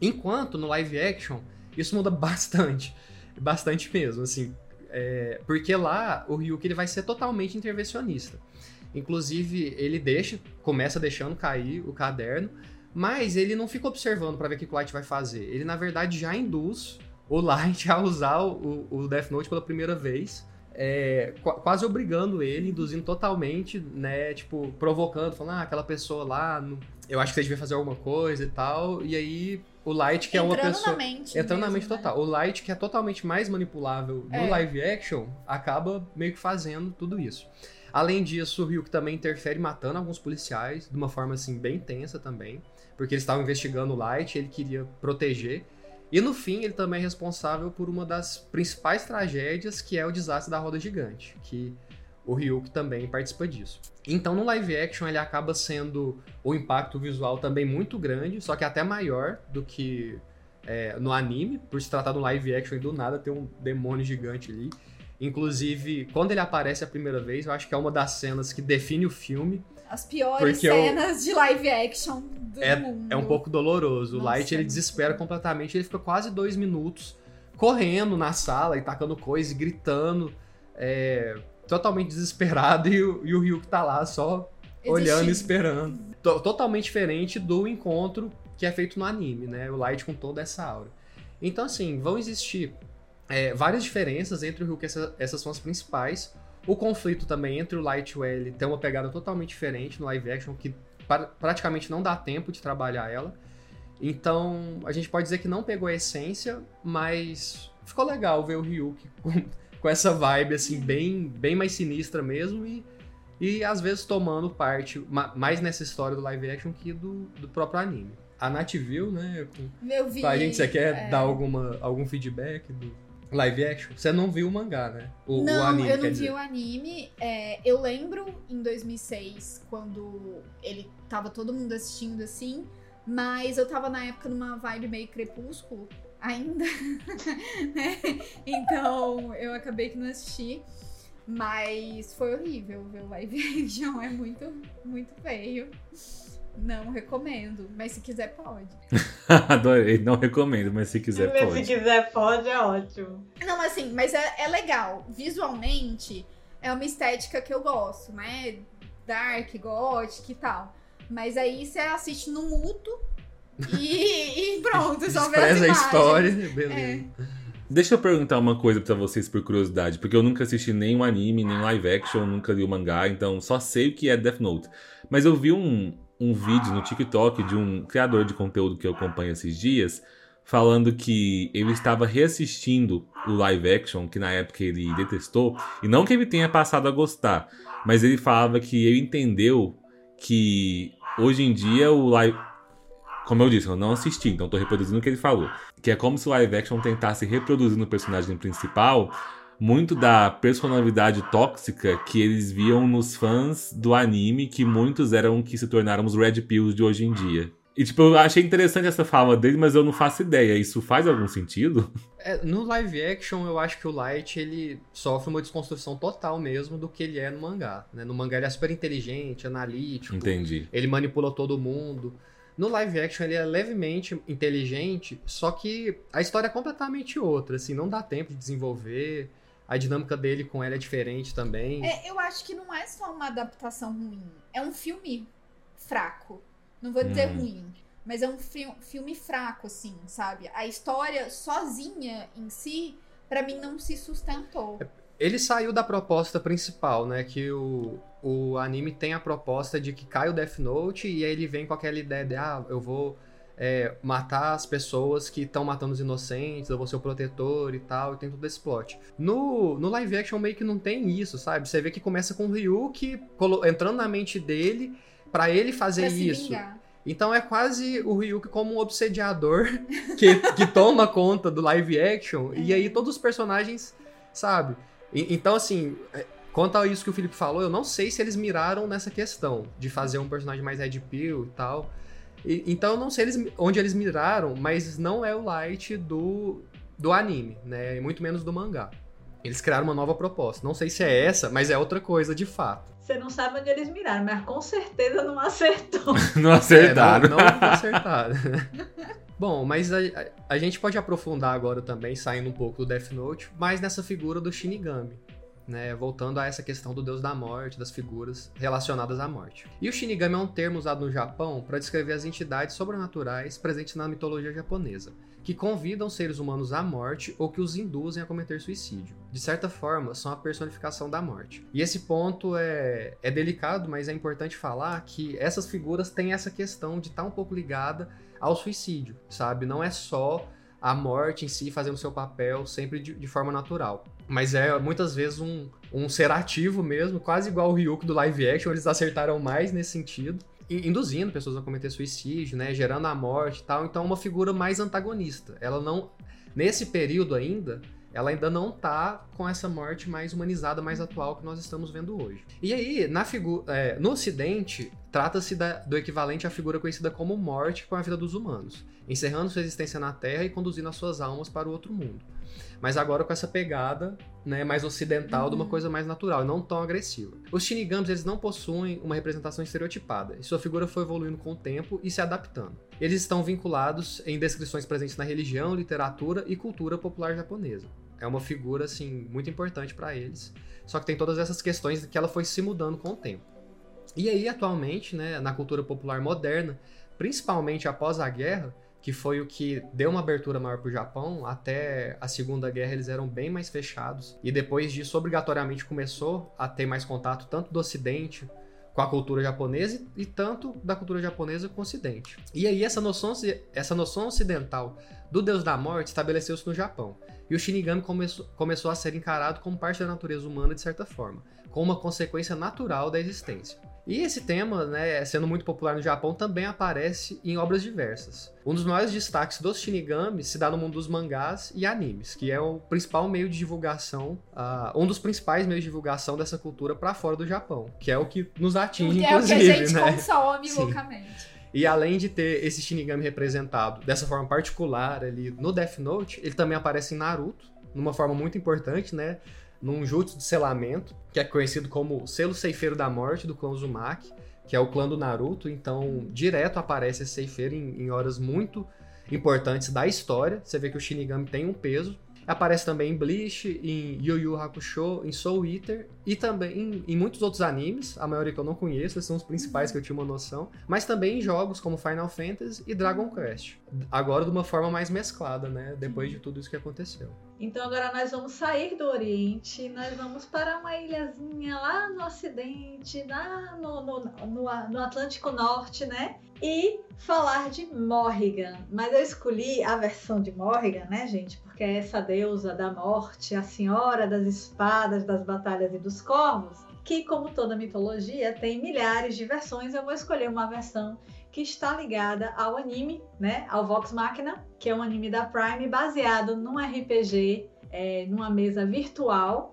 Enquanto no live action isso muda bastante, bastante mesmo, assim, é, porque lá o Ryuk ele vai ser totalmente intervencionista. Inclusive ele deixa, começa deixando cair o caderno, mas ele não fica observando para ver o que o Light vai fazer. Ele na verdade já induz o Light a usar o, o Death Note pela primeira vez. é, qu- quase obrigando ele, induzindo totalmente, né? Tipo, provocando, falando, ah, aquela pessoa lá, eu acho que você devia fazer alguma coisa e tal. E aí o Light, que é uma pessoa. na mente. Entrando na mesmo, mente né? total. O Light, que é totalmente mais manipulável no É. live action, acaba meio que fazendo tudo isso. Além disso, o Ryuk também interfere matando alguns policiais, de uma forma assim bem tensa também, porque eles estavam investigando o Light, ele queria proteger. E no fim, ele também é responsável por uma das principais tragédias, que é o desastre da roda gigante, que o Ryuk também participa disso. Então, no live action, ele acaba sendo o impacto visual também muito grande, só que até maior do que é, no anime, por se tratar de um live action e do nada ter um demônio gigante ali. Inclusive, quando ele aparece a primeira vez, eu acho que é uma das cenas que define o filme. As piores Porque eu- cenas de live action do mundo. É um pouco doloroso. O Light ele é muito desespera completamente, ele fica quase dois minutos correndo na sala e tacando coisa e gritando, é, totalmente desesperado, e o, e o Ryuk tá lá só olhando e Existindo. esperando. To- totalmente diferente do encontro que é feito no anime, né? O Light com toda essa aura. Então, assim, vão existir é, várias diferenças entre o Ryuk, essa- essas são as principais. O conflito também entre o Light e o L tem uma pegada totalmente diferente no live action, que pra- praticamente não dá tempo de trabalhar ela. Então, a gente pode dizer que não pegou a essência, mas ficou legal ver o Ryuk com, com essa vibe, assim, bem, bem mais sinistra mesmo e, e às vezes tomando parte ma- mais nessa história do live action que do, do próprio anime. A Nath viu, né? Com, Eu vi. a gente, você quer é. dar alguma, algum feedback do live action? Você não viu o mangá, né? O, o não, anime, eu não vi dizer. o anime. É, eu lembro em 2006, quando ele tava todo mundo assistindo assim, mas eu tava na época numa vibe meio crepúsculo ainda, né? Então eu acabei que não assisti. Mas foi horrível ver o live action, é muito, muito feio. Não recomendo, mas se quiser pode. Adorei, não recomendo, mas se quiser Se pode. quiser, pode, é ótimo. Não, assim, mas é, é legal. Visualmente, é uma estética que eu gosto, né? Dark, gothic e tal. Mas aí você assiste no mudo e, e pronto, só vê as a história, beleza. É. Deixa eu perguntar uma coisa pra vocês por curiosidade, porque eu nunca assisti nenhum anime, nem live action, nunca li o mangá, então só sei o que é Death Note. Mas eu vi um, um vídeo no TikTok de um criador de conteúdo que eu acompanho esses dias, falando que ele estava reassistindo o live action, que na época ele detestou, e não que ele tenha passado a gostar, mas ele falava que ele entendeu que hoje em dia o live. Como eu disse, eu não assisti, então tô reproduzindo o que ele falou. Que é como se o live action tentasse reproduzir no personagem principal muito da personalidade tóxica que eles viam nos fãs do anime, que muitos eram que se tornaram os Red Pills de hoje em dia. E, tipo, eu achei interessante essa fala dele, mas eu não faço ideia. Isso faz algum sentido? É, no live action, eu acho que o Light, ele sofre uma desconstrução total mesmo do que ele é no mangá. Né? No mangá ele é super inteligente, analítico. Entendi. Ele manipula todo mundo. No live action ele é levemente inteligente, só que a história é completamente outra, assim, não dá tempo de desenvolver. A dinâmica dele com ela é diferente também. É, eu acho que não é só uma adaptação ruim. É um filme fraco. Não vou dizer Hum. ruim. Mas é um fi- filme fraco, assim, sabe? A história sozinha em si, pra mim, não se sustentou. Ele saiu da proposta principal, né? Que o, o anime tem a proposta de que cai o Death Note e aí ele vem com aquela ideia de, ah, eu vou é, matar as pessoas que estão matando os inocentes, eu vou ser o protetor e tal, e tem todo esse plot. No, no live action meio que não tem isso, sabe? Você vê que começa com o Ryuki entrando na mente dele pra ele fazer Pra isso. Então é quase o Ryuki como um obsediador que, que toma conta do live action. E aí todos os personagens, sabe? E- então, assim, é, quanto a isso que o Felipe falou, eu não sei se eles miraram nessa questão de fazer um personagem mais Red Pill e tal. E- então eu não sei eles, onde eles miraram, mas não é o light do, do anime, né? E muito menos do mangá. Eles criaram uma nova proposta. Não sei se é essa, mas é outra coisa de fato. Você não sabe onde eles miraram, mas com certeza não acertou. Não acertaram. É, não, não acertaram. Bom, mas a, a- a gente pode aprofundar agora também, saindo um pouco do Death Note, mais nessa figura do Shinigami. Né, voltando a essa questão do deus da morte, das figuras relacionadas à morte. E o Shinigami é um termo usado no Japão para descrever as entidades sobrenaturais presentes na mitologia japonesa, que convidam seres humanos à morte ou que os induzem a cometer suicídio. De certa forma, são a personificação da morte. E esse ponto é, é delicado, mas é importante falar que essas figuras têm essa questão de estar um pouco ligada ao suicídio, sabe? Não é só a morte em si fazendo seu papel sempre de, de forma natural. Mas é muitas vezes um, um ser ativo mesmo, quase igual o Ryuk do live action, eles acertaram mais nesse sentido. Induzindo pessoas a cometer suicídio, né? Gerando a morte e tal. Então é uma figura mais antagonista. Ela não. Nesse período ainda, ela ainda não tá com essa morte mais humanizada, mais atual que nós estamos vendo hoje. E aí, na figu é, no ocidente, trata-se do equivalente à figura conhecida como morte com a vida dos humanos, encerrando sua existência na Terra e conduzindo as suas almas para o outro mundo. Mas agora com essa pegada né, mais ocidental de uma coisa mais natural e não tão agressiva. Os Shinigamis eles não possuem uma representação estereotipada, e sua figura foi evoluindo com o tempo e se adaptando. Eles estão vinculados em descrições presentes na religião, literatura e cultura popular japonesa. É uma figura assim muito importante para eles, só que tem todas essas questões que ela foi se mudando com o tempo. E aí atualmente, né, na cultura popular moderna, principalmente após a guerra, que foi o que deu uma abertura maior para o Japão. Até a Segunda Guerra eles eram bem mais fechados. E depois disso, obrigatoriamente começou a ter mais contato tanto do Ocidente com a cultura japonesa e, tanto da cultura japonesa com o Ocidente. E aí essa noção, essa noção ocidental do Deus da Morte estabeleceu-se no Japão. E o Shinigami começou, começou a ser encarado como parte da natureza humana de certa forma, como uma consequência natural da existência. E esse tema, né, sendo muito popular no Japão, também aparece em obras diversas. Um dos maiores destaques dos Shinigami se dá no mundo dos mangás e animes, que é o principal meio de divulgação, ah, um dos principais meios de divulgação dessa cultura para fora do Japão, que é o que nos atinge, Porque é o que a inclusive, gente né? consome Sim. loucamente. E além de ter esse Shinigami representado dessa forma particular ali no Death Note, ele também aparece em Naruto, numa forma muito importante, né? Num jutsu de selamento, que é conhecido como selo ceifeiro da morte do clã Uzumaki, que é o clã do Naruto. Então, direto aparece esse ceifeiro em, em horas muito importantes da história. Você vê que o Shinigami tem um peso. Aparece também em Bleach, em Yu Yu Hakusho, em Soul Eater e também em, em muitos outros animes, a maioria que eu não conheço, esses são os principais que eu tinha uma noção, mas também em jogos como Final Fantasy e Dragon Quest. Agora de uma forma mais mesclada, né? Depois de tudo isso que aconteceu. Então agora nós vamos sair do Oriente, nós vamos para uma ilhazinha lá no Ocidente, lá no, no, no, no Atlântico Norte, né? E falar de Morrigan. Mas eu escolhi a versão de Morrigan, né, gente? Porque é essa deusa da morte, a senhora das espadas, das batalhas e dos corvos, que, como toda mitologia, tem milhares de versões. Eu vou escolher uma versão que está ligada ao anime, né? Ao Vox Machina, que é um anime da Prime baseado num RPG, é, numa mesa virtual,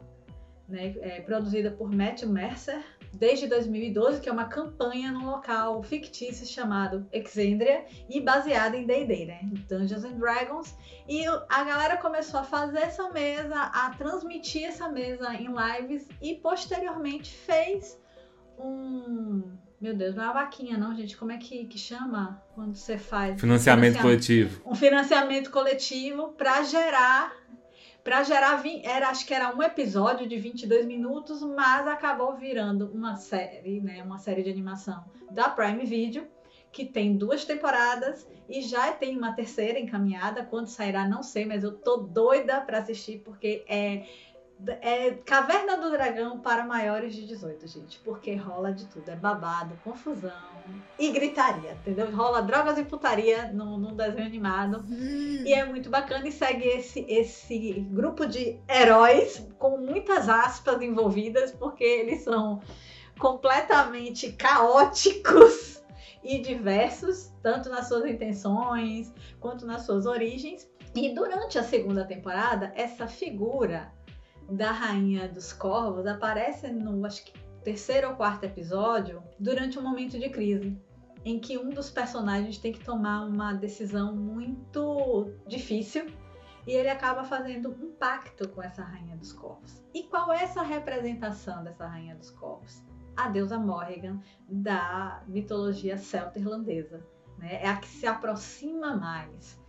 né? É, produzida por Matt Mercer, desde 2012, que é uma campanha num local fictício chamado Exandria e baseada em D&D, né? Dungeons and Dragons. E a galera começou a fazer essa mesa, a transmitir essa mesa em lives e posteriormente fez um... Meu Deus, não é uma vaquinha não, gente. Como é que, que chama quando você faz? Financiamento coletivo. Um financiamento coletivo para gerar para gerar era acho que era um episódio de 22 minutos, mas acabou virando uma série, né, uma série de animação da Prime Video, que tem duas temporadas e já tem uma terceira encaminhada, quando sairá não sei, mas eu tô doida para assistir porque é é Caverna do Dragão para maiores de 18, gente. Porque rola de tudo. É babado, confusão e gritaria, entendeu? Rola drogas e putaria num, num desenho animado. Hum. E é muito bacana e segue esse, esse grupo de heróis com muitas aspas envolvidas, porque eles são completamente caóticos e diversos, tanto nas suas intenções quanto nas suas origens. E durante a segunda temporada, essa figura da Rainha dos Corvos aparece no, acho que, terceiro ou quarto episódio, durante um momento de crise, em que um dos personagens tem que tomar uma decisão muito difícil e ele acaba fazendo um pacto com essa Rainha dos Corvos. E qual é essa representação dessa Rainha dos Corvos? A deusa Morrigan da mitologia celta irlandesa. Né? É a que se aproxima mais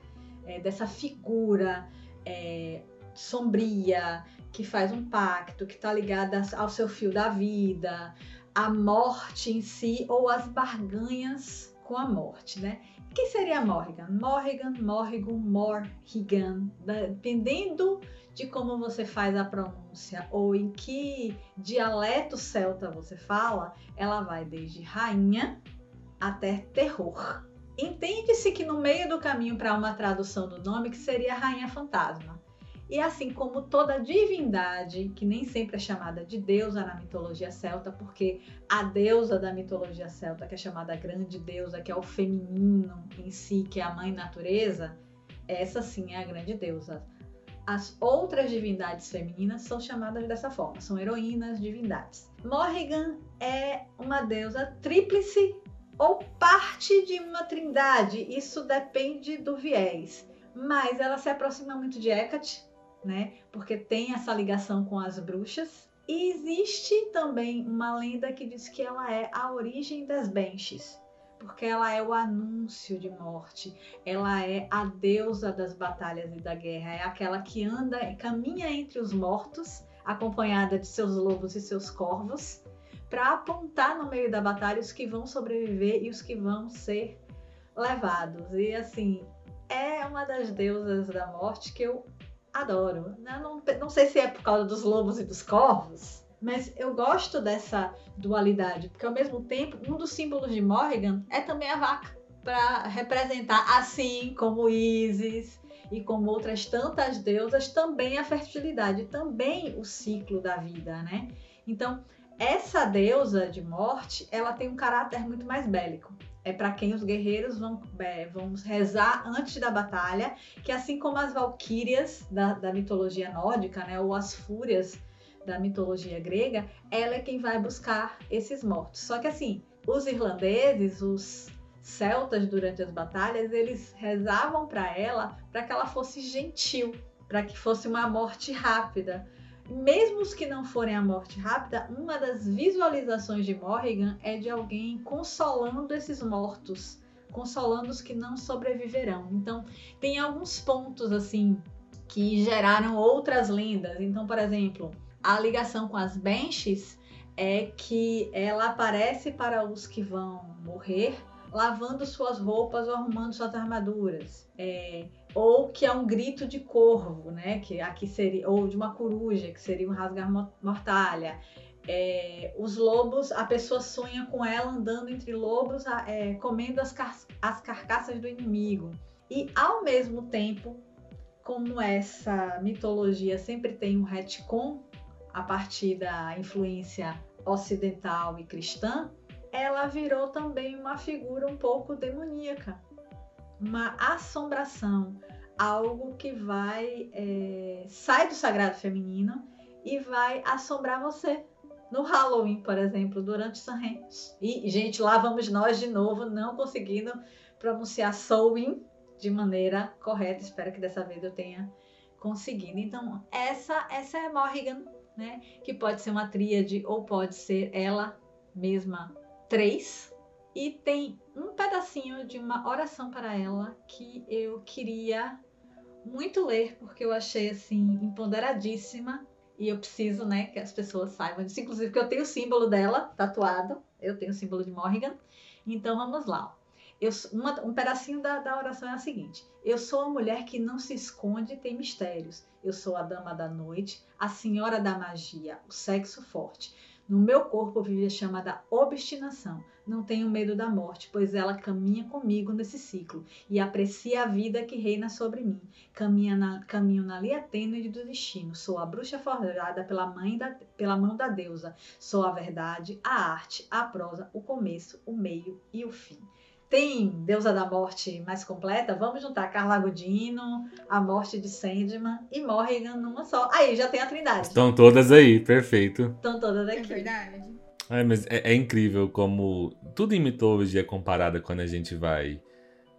é, dessa figura é, sombria, que faz um pacto, que está ligada ao seu fio da vida, à morte em si ou às barganhas com a morte, né? Quem seria Morrigan? Morrigan, Morrigan, Morrigan, dependendo de como você faz a pronúncia ou em que dialeto celta você fala, ela vai desde rainha até terror. Entende-se que no meio do caminho para uma tradução do nome que seria rainha fantasma. E assim como toda divindade, que nem sempre é chamada de deusa na mitologia celta, porque a deusa da mitologia celta, que é chamada grande deusa, que é o feminino em si, que é a mãe natureza, essa sim é a grande deusa. As outras divindades femininas são chamadas dessa forma, são heroínas, divindades. Morrigan é uma deusa tríplice ou parte de uma trindade, isso depende do viés. Mas ela se aproxima muito de Hecate, né? Porque tem essa ligação com as bruxas. E existe também uma lenda que diz que ela é a origem das Benches, porque ela é o anúncio de morte, ela é a deusa das batalhas e da guerra, é aquela que anda e caminha entre os mortos, acompanhada de seus lobos e seus corvos, para apontar no meio da batalha os que vão sobreviver e os que vão ser levados. E assim, é uma das deusas da morte que eu adoro. Né? Não, não sei se é por causa dos lobos e dos corvos, mas eu gosto dessa dualidade, porque ao mesmo tempo, um dos símbolos de Morrigan é também a vaca, para representar, assim como Isis e como outras tantas deusas, também a fertilidade, também o ciclo da vida, né? Então, essa deusa de morte, ela tem um caráter muito mais bélico é para quem os guerreiros vão, é, vão rezar antes da batalha, que assim como as valquírias da, da mitologia nórdica, né, ou as fúrias da mitologia grega, ela é quem vai buscar esses mortos. Só que assim, os irlandeses, os celtas durante as batalhas, eles rezavam para ela para que ela fosse gentil, para que fosse uma morte rápida, mesmo os que não forem a morte rápida, uma das visualizações de Morrigan é de alguém consolando esses mortos, consolando os que não sobreviverão. Então, tem alguns pontos assim que geraram outras lendas. Então, por exemplo, a ligação com as Banshees é que ela aparece para os que vão morrer lavando suas roupas ou arrumando suas armaduras. É, ou que é um grito de corvo, né? Que aqui seria ou de uma coruja, que seria um rasgar mortalha. É, os lobos, a pessoa sonha com ela andando entre lobos, é, comendo as, car as carcaças do inimigo. E ao mesmo tempo, como essa mitologia sempre tem um retcon a partir da influência ocidental e cristã, ela virou também uma figura um pouco demoníaca, uma assombração, algo que vai é, sai do sagrado feminino e vai assombrar você. No Halloween, por exemplo, durante Samhain. E, gente, lá vamos nós de novo, não conseguindo pronunciar Samhain de maneira correta. Espero que dessa vez eu tenha conseguido. Então, essa, essa é Morrigan, né? Que pode ser uma tríade ou pode ser ela mesma três. E tem um pedacinho de uma oração para ela que eu queria muito ler, porque eu achei assim empoderadíssima e eu preciso, né, que as pessoas saibam disso. Inclusive, que eu tenho o símbolo dela tatuado. Eu tenho o símbolo de Morrigan. Então, vamos lá. Eu, uma, um pedacinho da, da oração é a seguinte: Eu sou a mulher que não se esconde e tem mistérios. Eu sou a dama da noite, a senhora da magia, o sexo forte. No meu corpo vive a chama da obstinação. Não tenho medo da morte, pois ela caminha comigo nesse ciclo e aprecia a vida que reina sobre mim. Caminha na, caminho na linha tênue do destino. Sou a bruxa forjada pela, mãe da, pela mão da deusa. Sou a verdade, a arte, a prosa, o começo, o meio e o fim tem Deusa da Morte mais completa, vamos juntar Carla Godino, A Morte de Sandman e Morrigan numa só. Aí já tem a trindade. Estão todas aí, perfeito. Estão todas É aqui. verdade. É, mas é, é incrível como tudo em mitologia é comparada quando a gente vai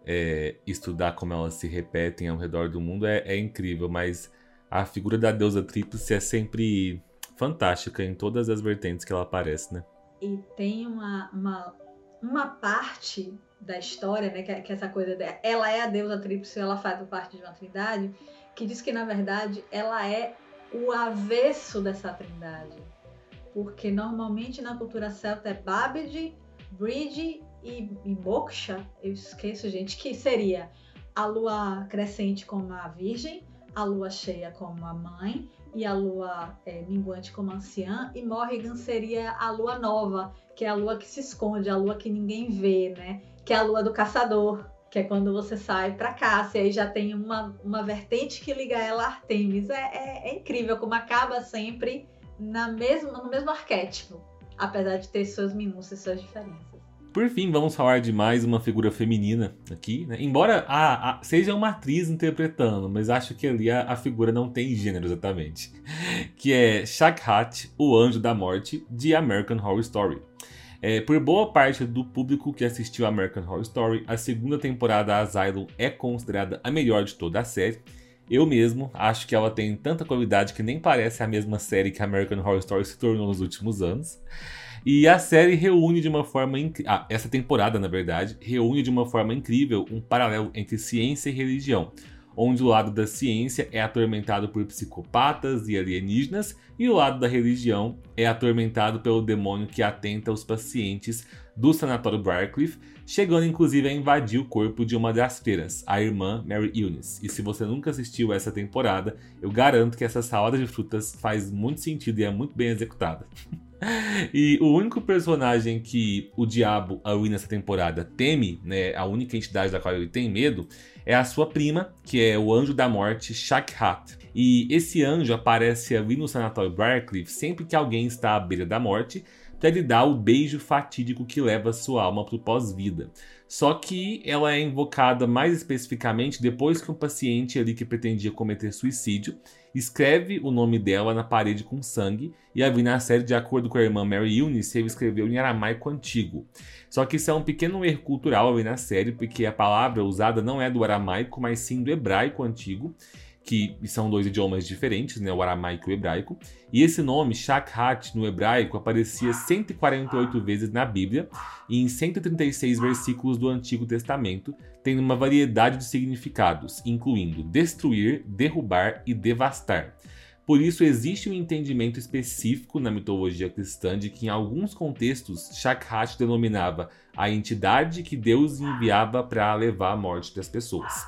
é, estudar como elas se repetem ao redor do mundo. É, é incrível, mas a figura da deusa tríplice é sempre fantástica em todas as vertentes que ela aparece, né? E tem uma, uma, uma parte da história, né, que, é- que é essa coisa de, ela é a deusa tríplice, ela faz parte de uma trindade, que diz que na verdade ela é o avesso dessa trindade. Porque normalmente na cultura celta é Babid, Bride e, e Moksha, eu esqueço, gente, que seria a lua crescente como a virgem, a lua cheia como a mãe e a lua é, minguante como anciã, e Morrigan seria a lua nova, que é a lua que se esconde, a lua que ninguém vê, né? Que é a lua do caçador, que é quando você sai pra caça, e aí já tem uma, uma vertente que liga ela a Artemis. É, é, é incrível como acaba sempre na mesma, no mesmo arquétipo, apesar de ter suas minúcias, suas diferenças. Por fim, vamos falar de mais uma figura feminina aqui, né? Embora a, a- seja uma atriz interpretando, mas acho que ali a, a figura não tem gênero exatamente. Que é Shakhat, o Anjo da Morte, de American Horror Story. É, por boa parte do público que assistiu American Horror Story, a segunda temporada Asylum é considerada a melhor de toda a série. Eu mesmo acho que ela tem tanta qualidade que nem parece a mesma série que American Horror Story se tornou nos últimos anos. E a série reúne de uma forma incrível. Ah, essa temporada, na verdade, reúne de uma forma incrível um paralelo entre ciência e religião, onde o lado da ciência é atormentado por psicopatas e alienígenas, e o lado da religião é atormentado pelo demônio que atenta aos pacientes do sanatório Barcliffe, chegando inclusive a invadir o corpo de uma das freiras, a irmã Mary Eunice. E se você nunca assistiu essa temporada, eu garanto que essa salada de frutas faz muito sentido e é muito bem executada. E o único personagem que o diabo, a Win nessa temporada, teme, né, a única entidade da qual ele tem medo, é a sua prima, que é o anjo da morte, Shakhat. E esse anjo aparece ali no sanatório Barcliffe sempre que alguém está à beira da morte, para lhe dar o beijo fatídico que leva sua alma para o pós-vida. Só que ela é invocada mais especificamente depois que um paciente ali que pretendia cometer suicídio escreve o nome dela na parede com sangue, e a na série, de acordo com a irmã Mary Eunice, ele escreveu em aramaico antigo. Só que isso é um pequeno erro cultural na série, porque a palavra usada não é do aramaico, mas sim do hebraico antigo, que são dois idiomas diferentes, né, o aramaico e o hebraico. E esse nome, Shakhat, no hebraico, aparecia 148 vezes na Bíblia e em 136 versículos do Antigo Testamento, tendo uma variedade de significados, incluindo destruir, derrubar e devastar. Por isso, existe um entendimento específico na mitologia cristã de que, em alguns contextos, Shakhat denominava a entidade que Deus enviava para levar a morte das pessoas.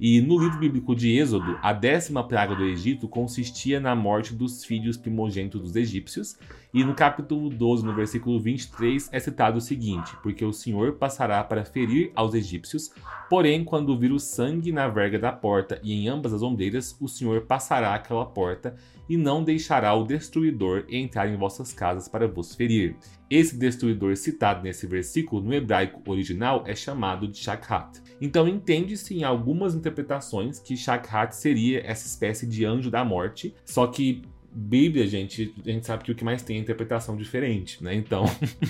E no livro bíblico de Êxodo, a décima praga do Egito consistia na morte dos filhos primogênitos dos egípcios. E no capítulo 12, no versículo 23, é citado o seguinte: Porque o Senhor passará para ferir aos egípcios, porém, quando vir o sangue na verga da porta e em ambas as ombreiras, o Senhor passará aquela porta e não deixará o destruidor entrar em vossas casas para vos ferir. Esse destruidor citado nesse versículo no hebraico original é chamado de Shakhat. Então entende-se em algumas interpretações que Shakhat seria essa espécie de anjo da morte, só que Bíblia, gente, a gente sabe que o que mais tem é interpretação diferente, né? Então,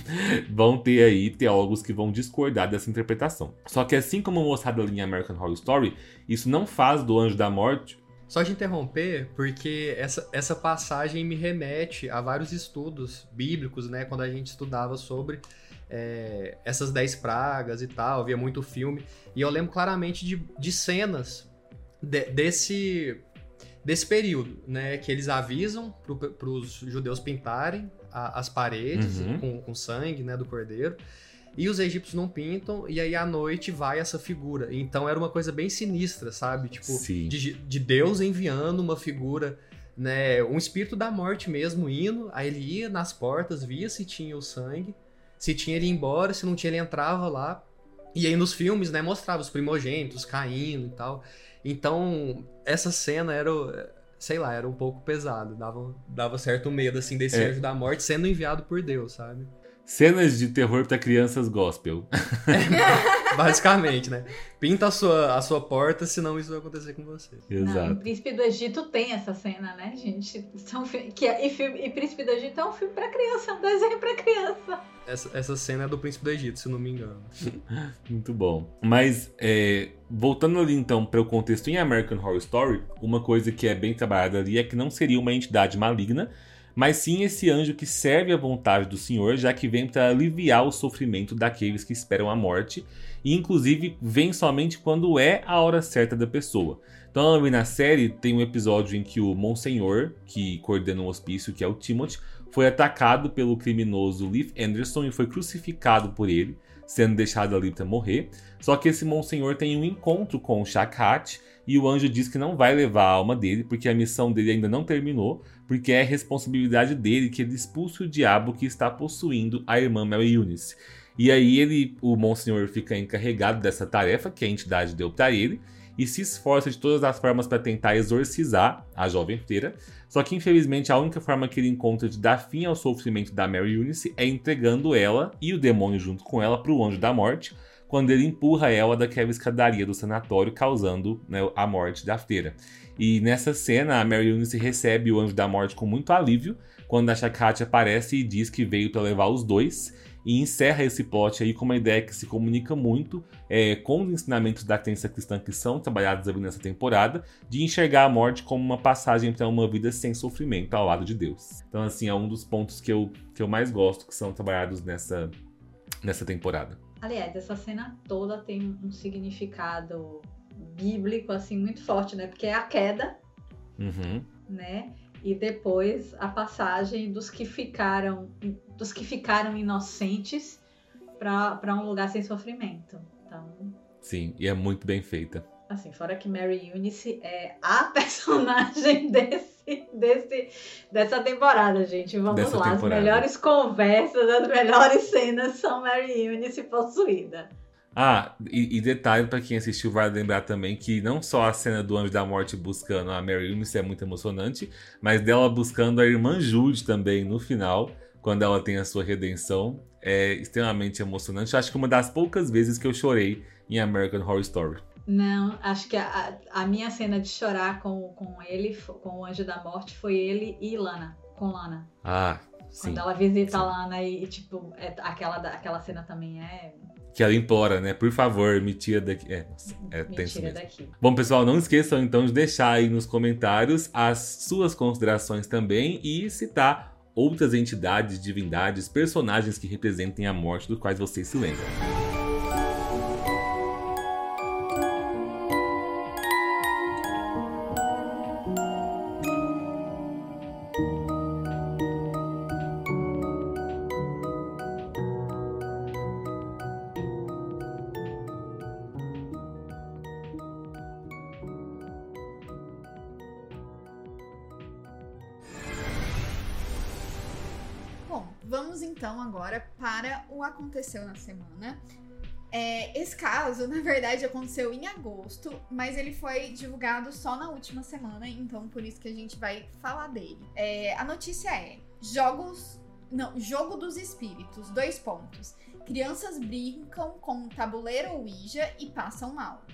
vão ter aí teólogos que vão discordar dessa interpretação. Só que assim como mostrado ali em American Horror Story, isso não faz do anjo da morte só de interromper, porque essa, essa passagem me remete a vários estudos bíblicos, né? Quando a gente estudava sobre é, essas dez pragas e tal, via muito filme. E eu lembro claramente de, de cenas de, desse, desse período, né? Que eles avisam para os judeus pintarem a, as paredes uhum. com, com sangue né, do cordeiro. E os egípcios não pintam, e aí à noite vai essa figura. Então era uma coisa bem sinistra, sabe? Tipo, de, de, Deus enviando uma figura, né? Um espírito da morte mesmo indo. Aí ele ia nas portas, via se tinha o sangue, se tinha ele ia embora, se não tinha ele entrava lá. E aí nos filmes, né, mostrava os primogênitos caindo e tal. Então, essa cena era, sei lá, era um pouco pesado. Dava, dava certo medo, assim, desse é. anjo da morte sendo enviado por Deus, sabe? Cenas de terror para crianças gospel. Basicamente, né? Pinta a sua, a sua porta, senão isso vai acontecer com você. Exato. Não, Príncipe do Egito tem essa cena, né, gente? São, que, é, e, filme, e Príncipe do Egito é um filme para criança, é um desenho para criança. Essa, essa cena é do Príncipe do Egito, se não me engano. Muito bom. Mas, é, voltando ali então para o contexto em American Horror Story, uma coisa que é bem trabalhada ali é que não seria uma entidade maligna, mas sim esse anjo que serve à vontade do Senhor, já que vem para aliviar o sofrimento daqueles que esperam a morte, e inclusive vem somente quando é a hora certa da pessoa. Então, na série tem um episódio em que o Monsenhor, que coordena um hospício, que é o Timothy, foi atacado pelo criminoso Leif Anderson e foi crucificado por ele, sendo deixado ali para morrer. Só que esse Monsenhor tem um encontro com o Shakhat e o anjo diz que não vai levar a alma dele, porque a missão dele ainda não terminou, porque é responsabilidade dele que ele expulse o diabo que está possuindo a irmã Mary Eunice. E aí ele, o Monsenhor fica encarregado dessa tarefa que a entidade deu para ele e se esforça de todas as formas para tentar exorcizar a jovem freira. Só que infelizmente a única forma que ele encontra de dar fim ao sofrimento da Mary Eunice é entregando ela e o demônio junto com ela para o anjo da morte, quando ele empurra ela daquela escadaria do sanatório, causando né, a morte da freira. E nessa cena, a Mary Eunice recebe o Anjo da Morte com muito alívio, quando a Shakati aparece e diz que veio para levar os dois, e encerra esse plot aí com uma ideia que se comunica muito é, com os ensinamentos da crença cristã que são trabalhados ali nessa temporada, de enxergar a morte como uma passagem para uma vida sem sofrimento ao lado de Deus. Então, assim, é um dos pontos que eu, que eu mais gosto que são trabalhados nessa, nessa temporada. Aliás, essa cena toda tem um significado bíblico, assim, muito forte, né? Porque é a queda, uhum. né? E depois a passagem dos que ficaram, dos que ficaram inocentes para um lugar sem sofrimento. Então, Sim, e é muito bem feita. Assim, fora que Mary Eunice é a personagem desse, desse, dessa temporada, gente. Vamos dessa lá, temporada. as melhores conversas, as melhores cenas são Mary Eunice possuída. Ah, e, e detalhe para quem assistiu vai lembrar também que não só a cena do Anjo da Morte buscando a Mary Eunice é muito emocionante, mas dela buscando a irmã Jude também no final, quando ela tem a sua redenção, é extremamente emocionante. Acho que uma das poucas vezes que eu chorei em American Horror Story. Não, acho que a, a minha cena de chorar com, com ele, com o Anjo da Morte, foi ele e Lana, com Lana. Ah, sim. Quando ela visita sim. a Lana e, tipo, é, aquela, aquela cena também é que ela implora, né? Por favor, me tira daqui. É, nossa, é me tenso mesmo. Daqui. Bom, pessoal, não esqueçam então de deixar aí nos comentários as suas considerações também e citar outras entidades, divindades, personagens que representem a morte dos quais vocês se lembram. Caso, na verdade, aconteceu em agosto, mas ele foi divulgado só na última semana, então por isso que a gente vai falar dele. É, a notícia é: jogos. Não, jogo dos espíritos, dois pontos. Crianças brincam com tabuleiro Ouija e passam mal.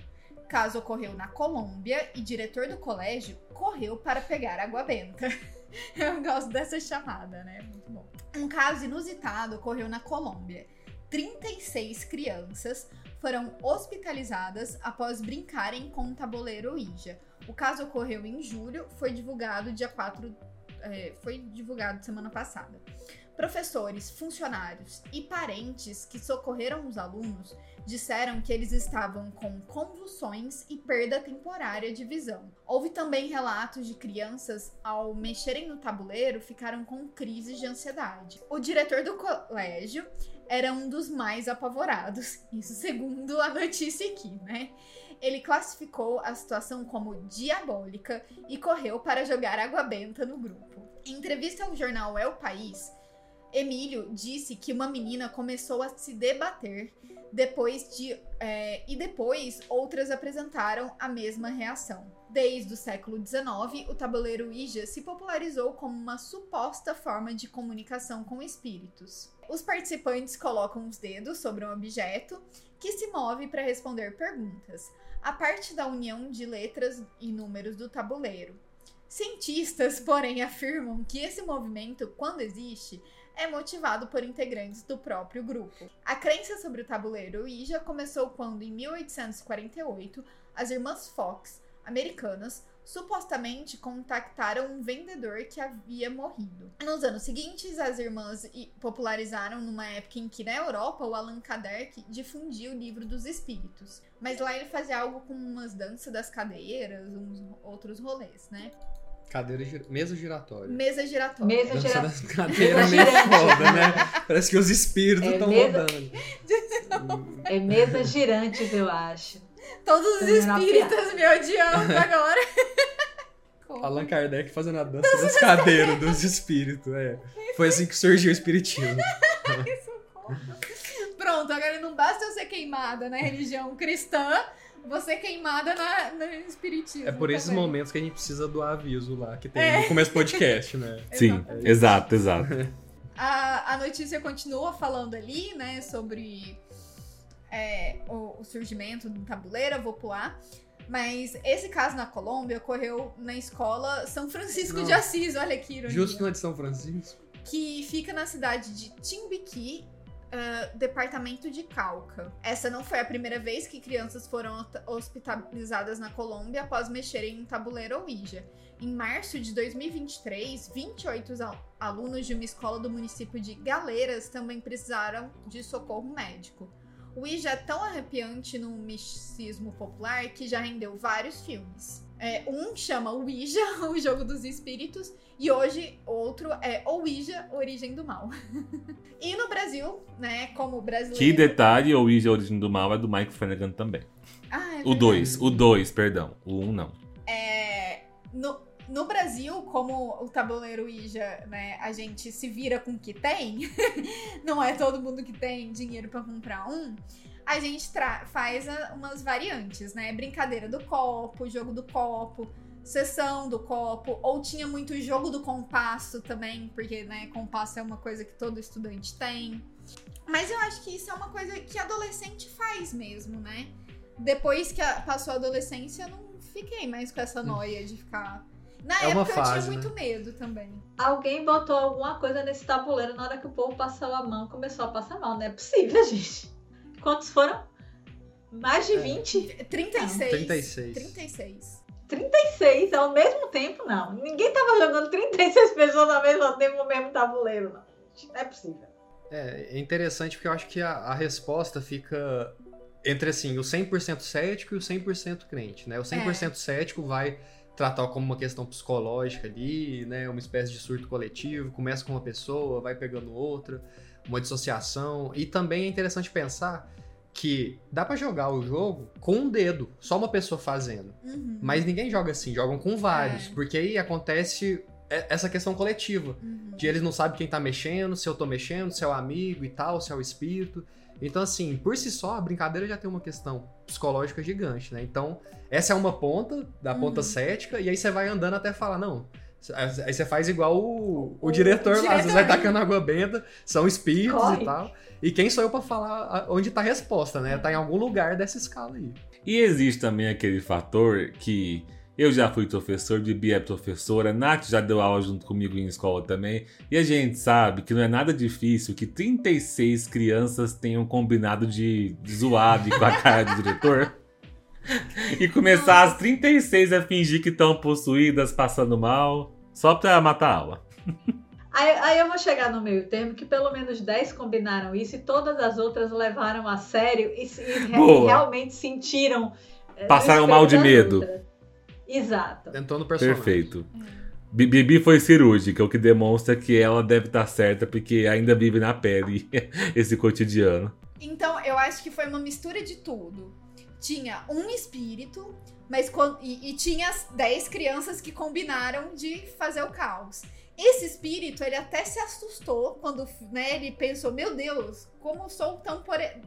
Caso ocorreu na Colômbia e diretor do colégio correu para pegar água benta. Eu gosto dessa chamada, né? Muito bom. Um caso inusitado ocorreu na Colômbia. 36 crianças foram hospitalizadas após brincarem com um tabuleiro Ouija. O caso ocorreu em julho, foi divulgado dia 4, é, foi divulgado semana passada. Professores, funcionários e parentes que socorreram os alunos disseram que eles estavam com convulsões e perda temporária de visão. Houve também relatos de crianças, ao mexerem no tabuleiro, ficaram com crises de ansiedade. O diretor do colégio era um dos mais apavorados, isso segundo a notícia aqui, né? Ele classificou a situação como diabólica e correu para jogar água benta no grupo. Em entrevista ao jornal É o País, Emílio disse que uma menina começou a se debater depois de é, e depois outras apresentaram a mesma reação. Desde o século XIX, o tabuleiro Ouija se popularizou como uma suposta forma de comunicação com espíritos. Os participantes colocam os dedos sobre um objeto que se move para responder perguntas, a parte da união de letras e números do tabuleiro. Cientistas, porém, afirmam que esse movimento, quando existe, é motivado por integrantes do próprio grupo. A crença sobre o tabuleiro Ouija começou quando, em 1848, as irmãs Fox, americanas, supostamente contactaram um vendedor que havia morrido. Nos anos seguintes, as irmãs popularizaram numa época em que na Europa o Allan Kardec difundia o livro dos espíritos. Mas lá ele fazia algo com umas danças das cadeiras, uns outros rolês, né? Cadeira gir... Mesa giratória. Mesa giratória. Mesa Dança giratória. das cadeiras meio foda, né? Parece que os espíritos É estão mesa- rodando. É mesas girantes, eu acho. Todos os espíritos me odiando agora. Allan Kardec fazendo a dança das cadeiras dos espíritos, é. Foi assim que surgiu o espiritismo. Pronto, agora não basta eu ser queimada na religião cristã, você queimada na, no espiritismo. É por esses também. momentos que a gente precisa do aviso lá, que tem no começo do podcast, né? Sim, exato, exato. A, a notícia continua falando ali, né, sobre é, o, o surgimento do tabuleiro, eu vou pular. Mas esse caso na Colômbia ocorreu na escola São Francisco de Não. Assis, olha que ironia. Justo na de São Francisco. que fica na cidade de Timbiqui, ah, departamento de Cauca. Essa não foi a primeira vez que crianças foram hospitalizadas na Colômbia após mexerem em tabuleiro Ouija. Em março de 2023, 28 al- alunos de uma escola do município de Galeiras também precisaram de socorro médico. O Ouija é tão arrepiante no misticismo popular que já rendeu vários filmes. É, um chama Ouija, o jogo dos espíritos, e hoje outro é Ouija, Origem do Mal. e no Brasil, né, como brasileiro... Que detalhe, Ouija Origem do Mal é do Mike Flanagan também. Ah, é O verdade. 2, o 2, perdão. O 1 um, não. É, no, no Brasil, como o tabuleiro Ouija, né, a gente se vira com o que tem, não é todo mundo que tem dinheiro pra comprar um, a gente faz a- umas variantes, né? Brincadeira do copo, jogo do copo, sessão do copo, ou tinha muito jogo do compasso também, porque, né, compasso é uma coisa que todo estudante tem. Mas eu acho que isso é uma coisa que adolescente faz mesmo, né? Depois que a- passou a adolescência, eu não fiquei mais com essa noia de ficar. Na É uma época eu fase, tinha né? muito medo também. Alguém botou alguma coisa nesse tabuleiro na hora que o povo passou a mão, começou a passar mal. Não é possível, gente. Quantos foram? Mais de É. 20? 36. 36. 36. 36 ao mesmo tempo, não. Ninguém tava jogando 36 pessoas ao mesmo tempo no mesmo tabuleiro, não. Não é possível. É, é interessante porque eu acho que a, a resposta fica entre assim, o 100% cético e o 100% crente, né? O 100% cético vai tratar como uma questão psicológica ali, né? Uma espécie de surto coletivo, começa com uma pessoa, vai pegando outra, uma dissociação. E também é interessante pensar que dá pra jogar o jogo com um dedo, só uma pessoa fazendo. Uhum. Mas ninguém joga assim, jogam com vários, É. porque aí acontece essa questão coletiva. De eles não sabem quem tá mexendo, se eu tô mexendo, se é o amigo e tal, se é o espírito. Então, assim, por si só, a brincadeira já tem uma questão psicológica gigante, né? Então, essa é uma ponta, da ponta cética, e aí você vai andando até falar, não. Aí você faz igual o, o, O diretor lá, diretor. você vai tacando água benta, são espíritos Corre. e tal. E quem sou eu pra falar onde tá a resposta, né? Tá em algum lugar dessa escala aí. E existe também aquele fator que eu já fui professor, Bibi é professora, Nath já deu aula junto comigo em escola também, e a gente sabe que não é nada difícil que 36 crianças tenham combinado de zoar com a cara do diretor. E começar as 36 a fingir que estão possuídas, passando mal, só pra matar a aula. Aí, aí eu vou chegar no meio termo que pelo menos 10 combinaram isso e todas as outras levaram a sério e, e realmente sentiram. eh, Passaram mal de medo. outras. Exato. Entrou no personagem. Perfeito. Bi- Bibi foi cirúrgica, o que demonstra que ela deve estar certa, porque ainda vive na pele esse cotidiano. Então, eu acho que foi uma mistura de tudo. Tinha um espírito, mas e, e tinha as 10 crianças que combinaram de fazer o caos. Esse espírito, ele até se assustou quando né, ele pensou: Meu Deus, como eu sou tão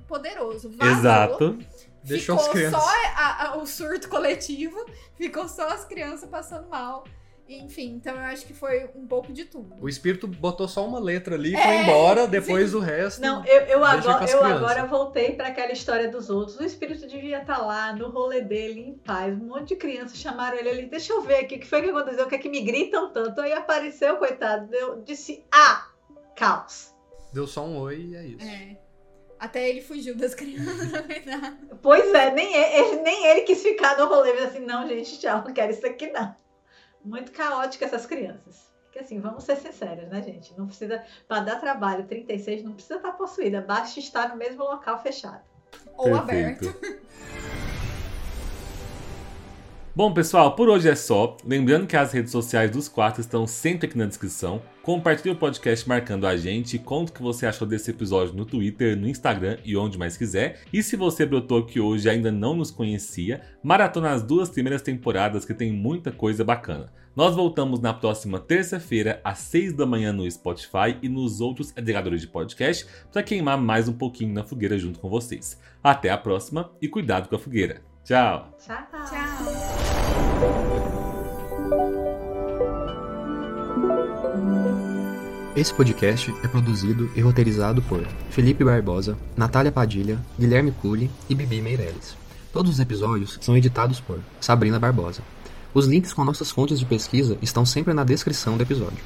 poderoso. Vazou, Exato. Deixou ficou as crianças. só a- a- o surto coletivo, ficou só as crianças passando mal. Enfim, então eu acho que foi um pouco de tudo. O espírito botou só uma letra ali, foi É, embora, depois o resto. Não, eu, eu, agora, eu agora voltei para aquela história dos outros. O espírito devia estar lá no rolê dele, em paz. Um monte de crianças chamaram ele ali. Deixa eu ver aqui o que foi que aconteceu, o que é que me gritam tanto. Aí apareceu, coitado. Eu disse: Ah, caos. Deu só um oi e é isso. É. Até ele fugiu das crianças, na verdade. Pois é, nem ele, nem ele quis ficar no rolê. Ele assim: Não, gente, tchau, não quero isso aqui não. Muito caótico essas crianças. Porque assim, vamos ser sinceros, né, gente? Não precisa, para dar trabalho, 36 não precisa estar possuída, basta estar no mesmo local fechado. Ou aberto. Bom, pessoal, por hoje é só. Lembrando que as redes sociais dos quatro estão sempre aqui na descrição. Compartilhe o podcast marcando a gente. Conta o que você achou desse episódio no Twitter, no Instagram e onde mais quiser. E se você brotou aqui hoje ainda não nos conhecia, maratona as duas primeiras temporadas que tem muita coisa bacana. Nós voltamos na próxima terça-feira, às 6 da manhã no Spotify e nos outros agregadores de podcast, para queimar mais um pouquinho na fogueira junto com vocês. Até a próxima e cuidado com a fogueira. Tchau! Tchau. Tchau. Esse podcast é produzido e roteirizado por Felipe Barbosa, Natália Padilha, Guilherme Cury e Bibi Meirelles. Todos os episódios são editados por Sabrina Barbosa. Os links com nossas fontes de pesquisa estão sempre na descrição do episódio.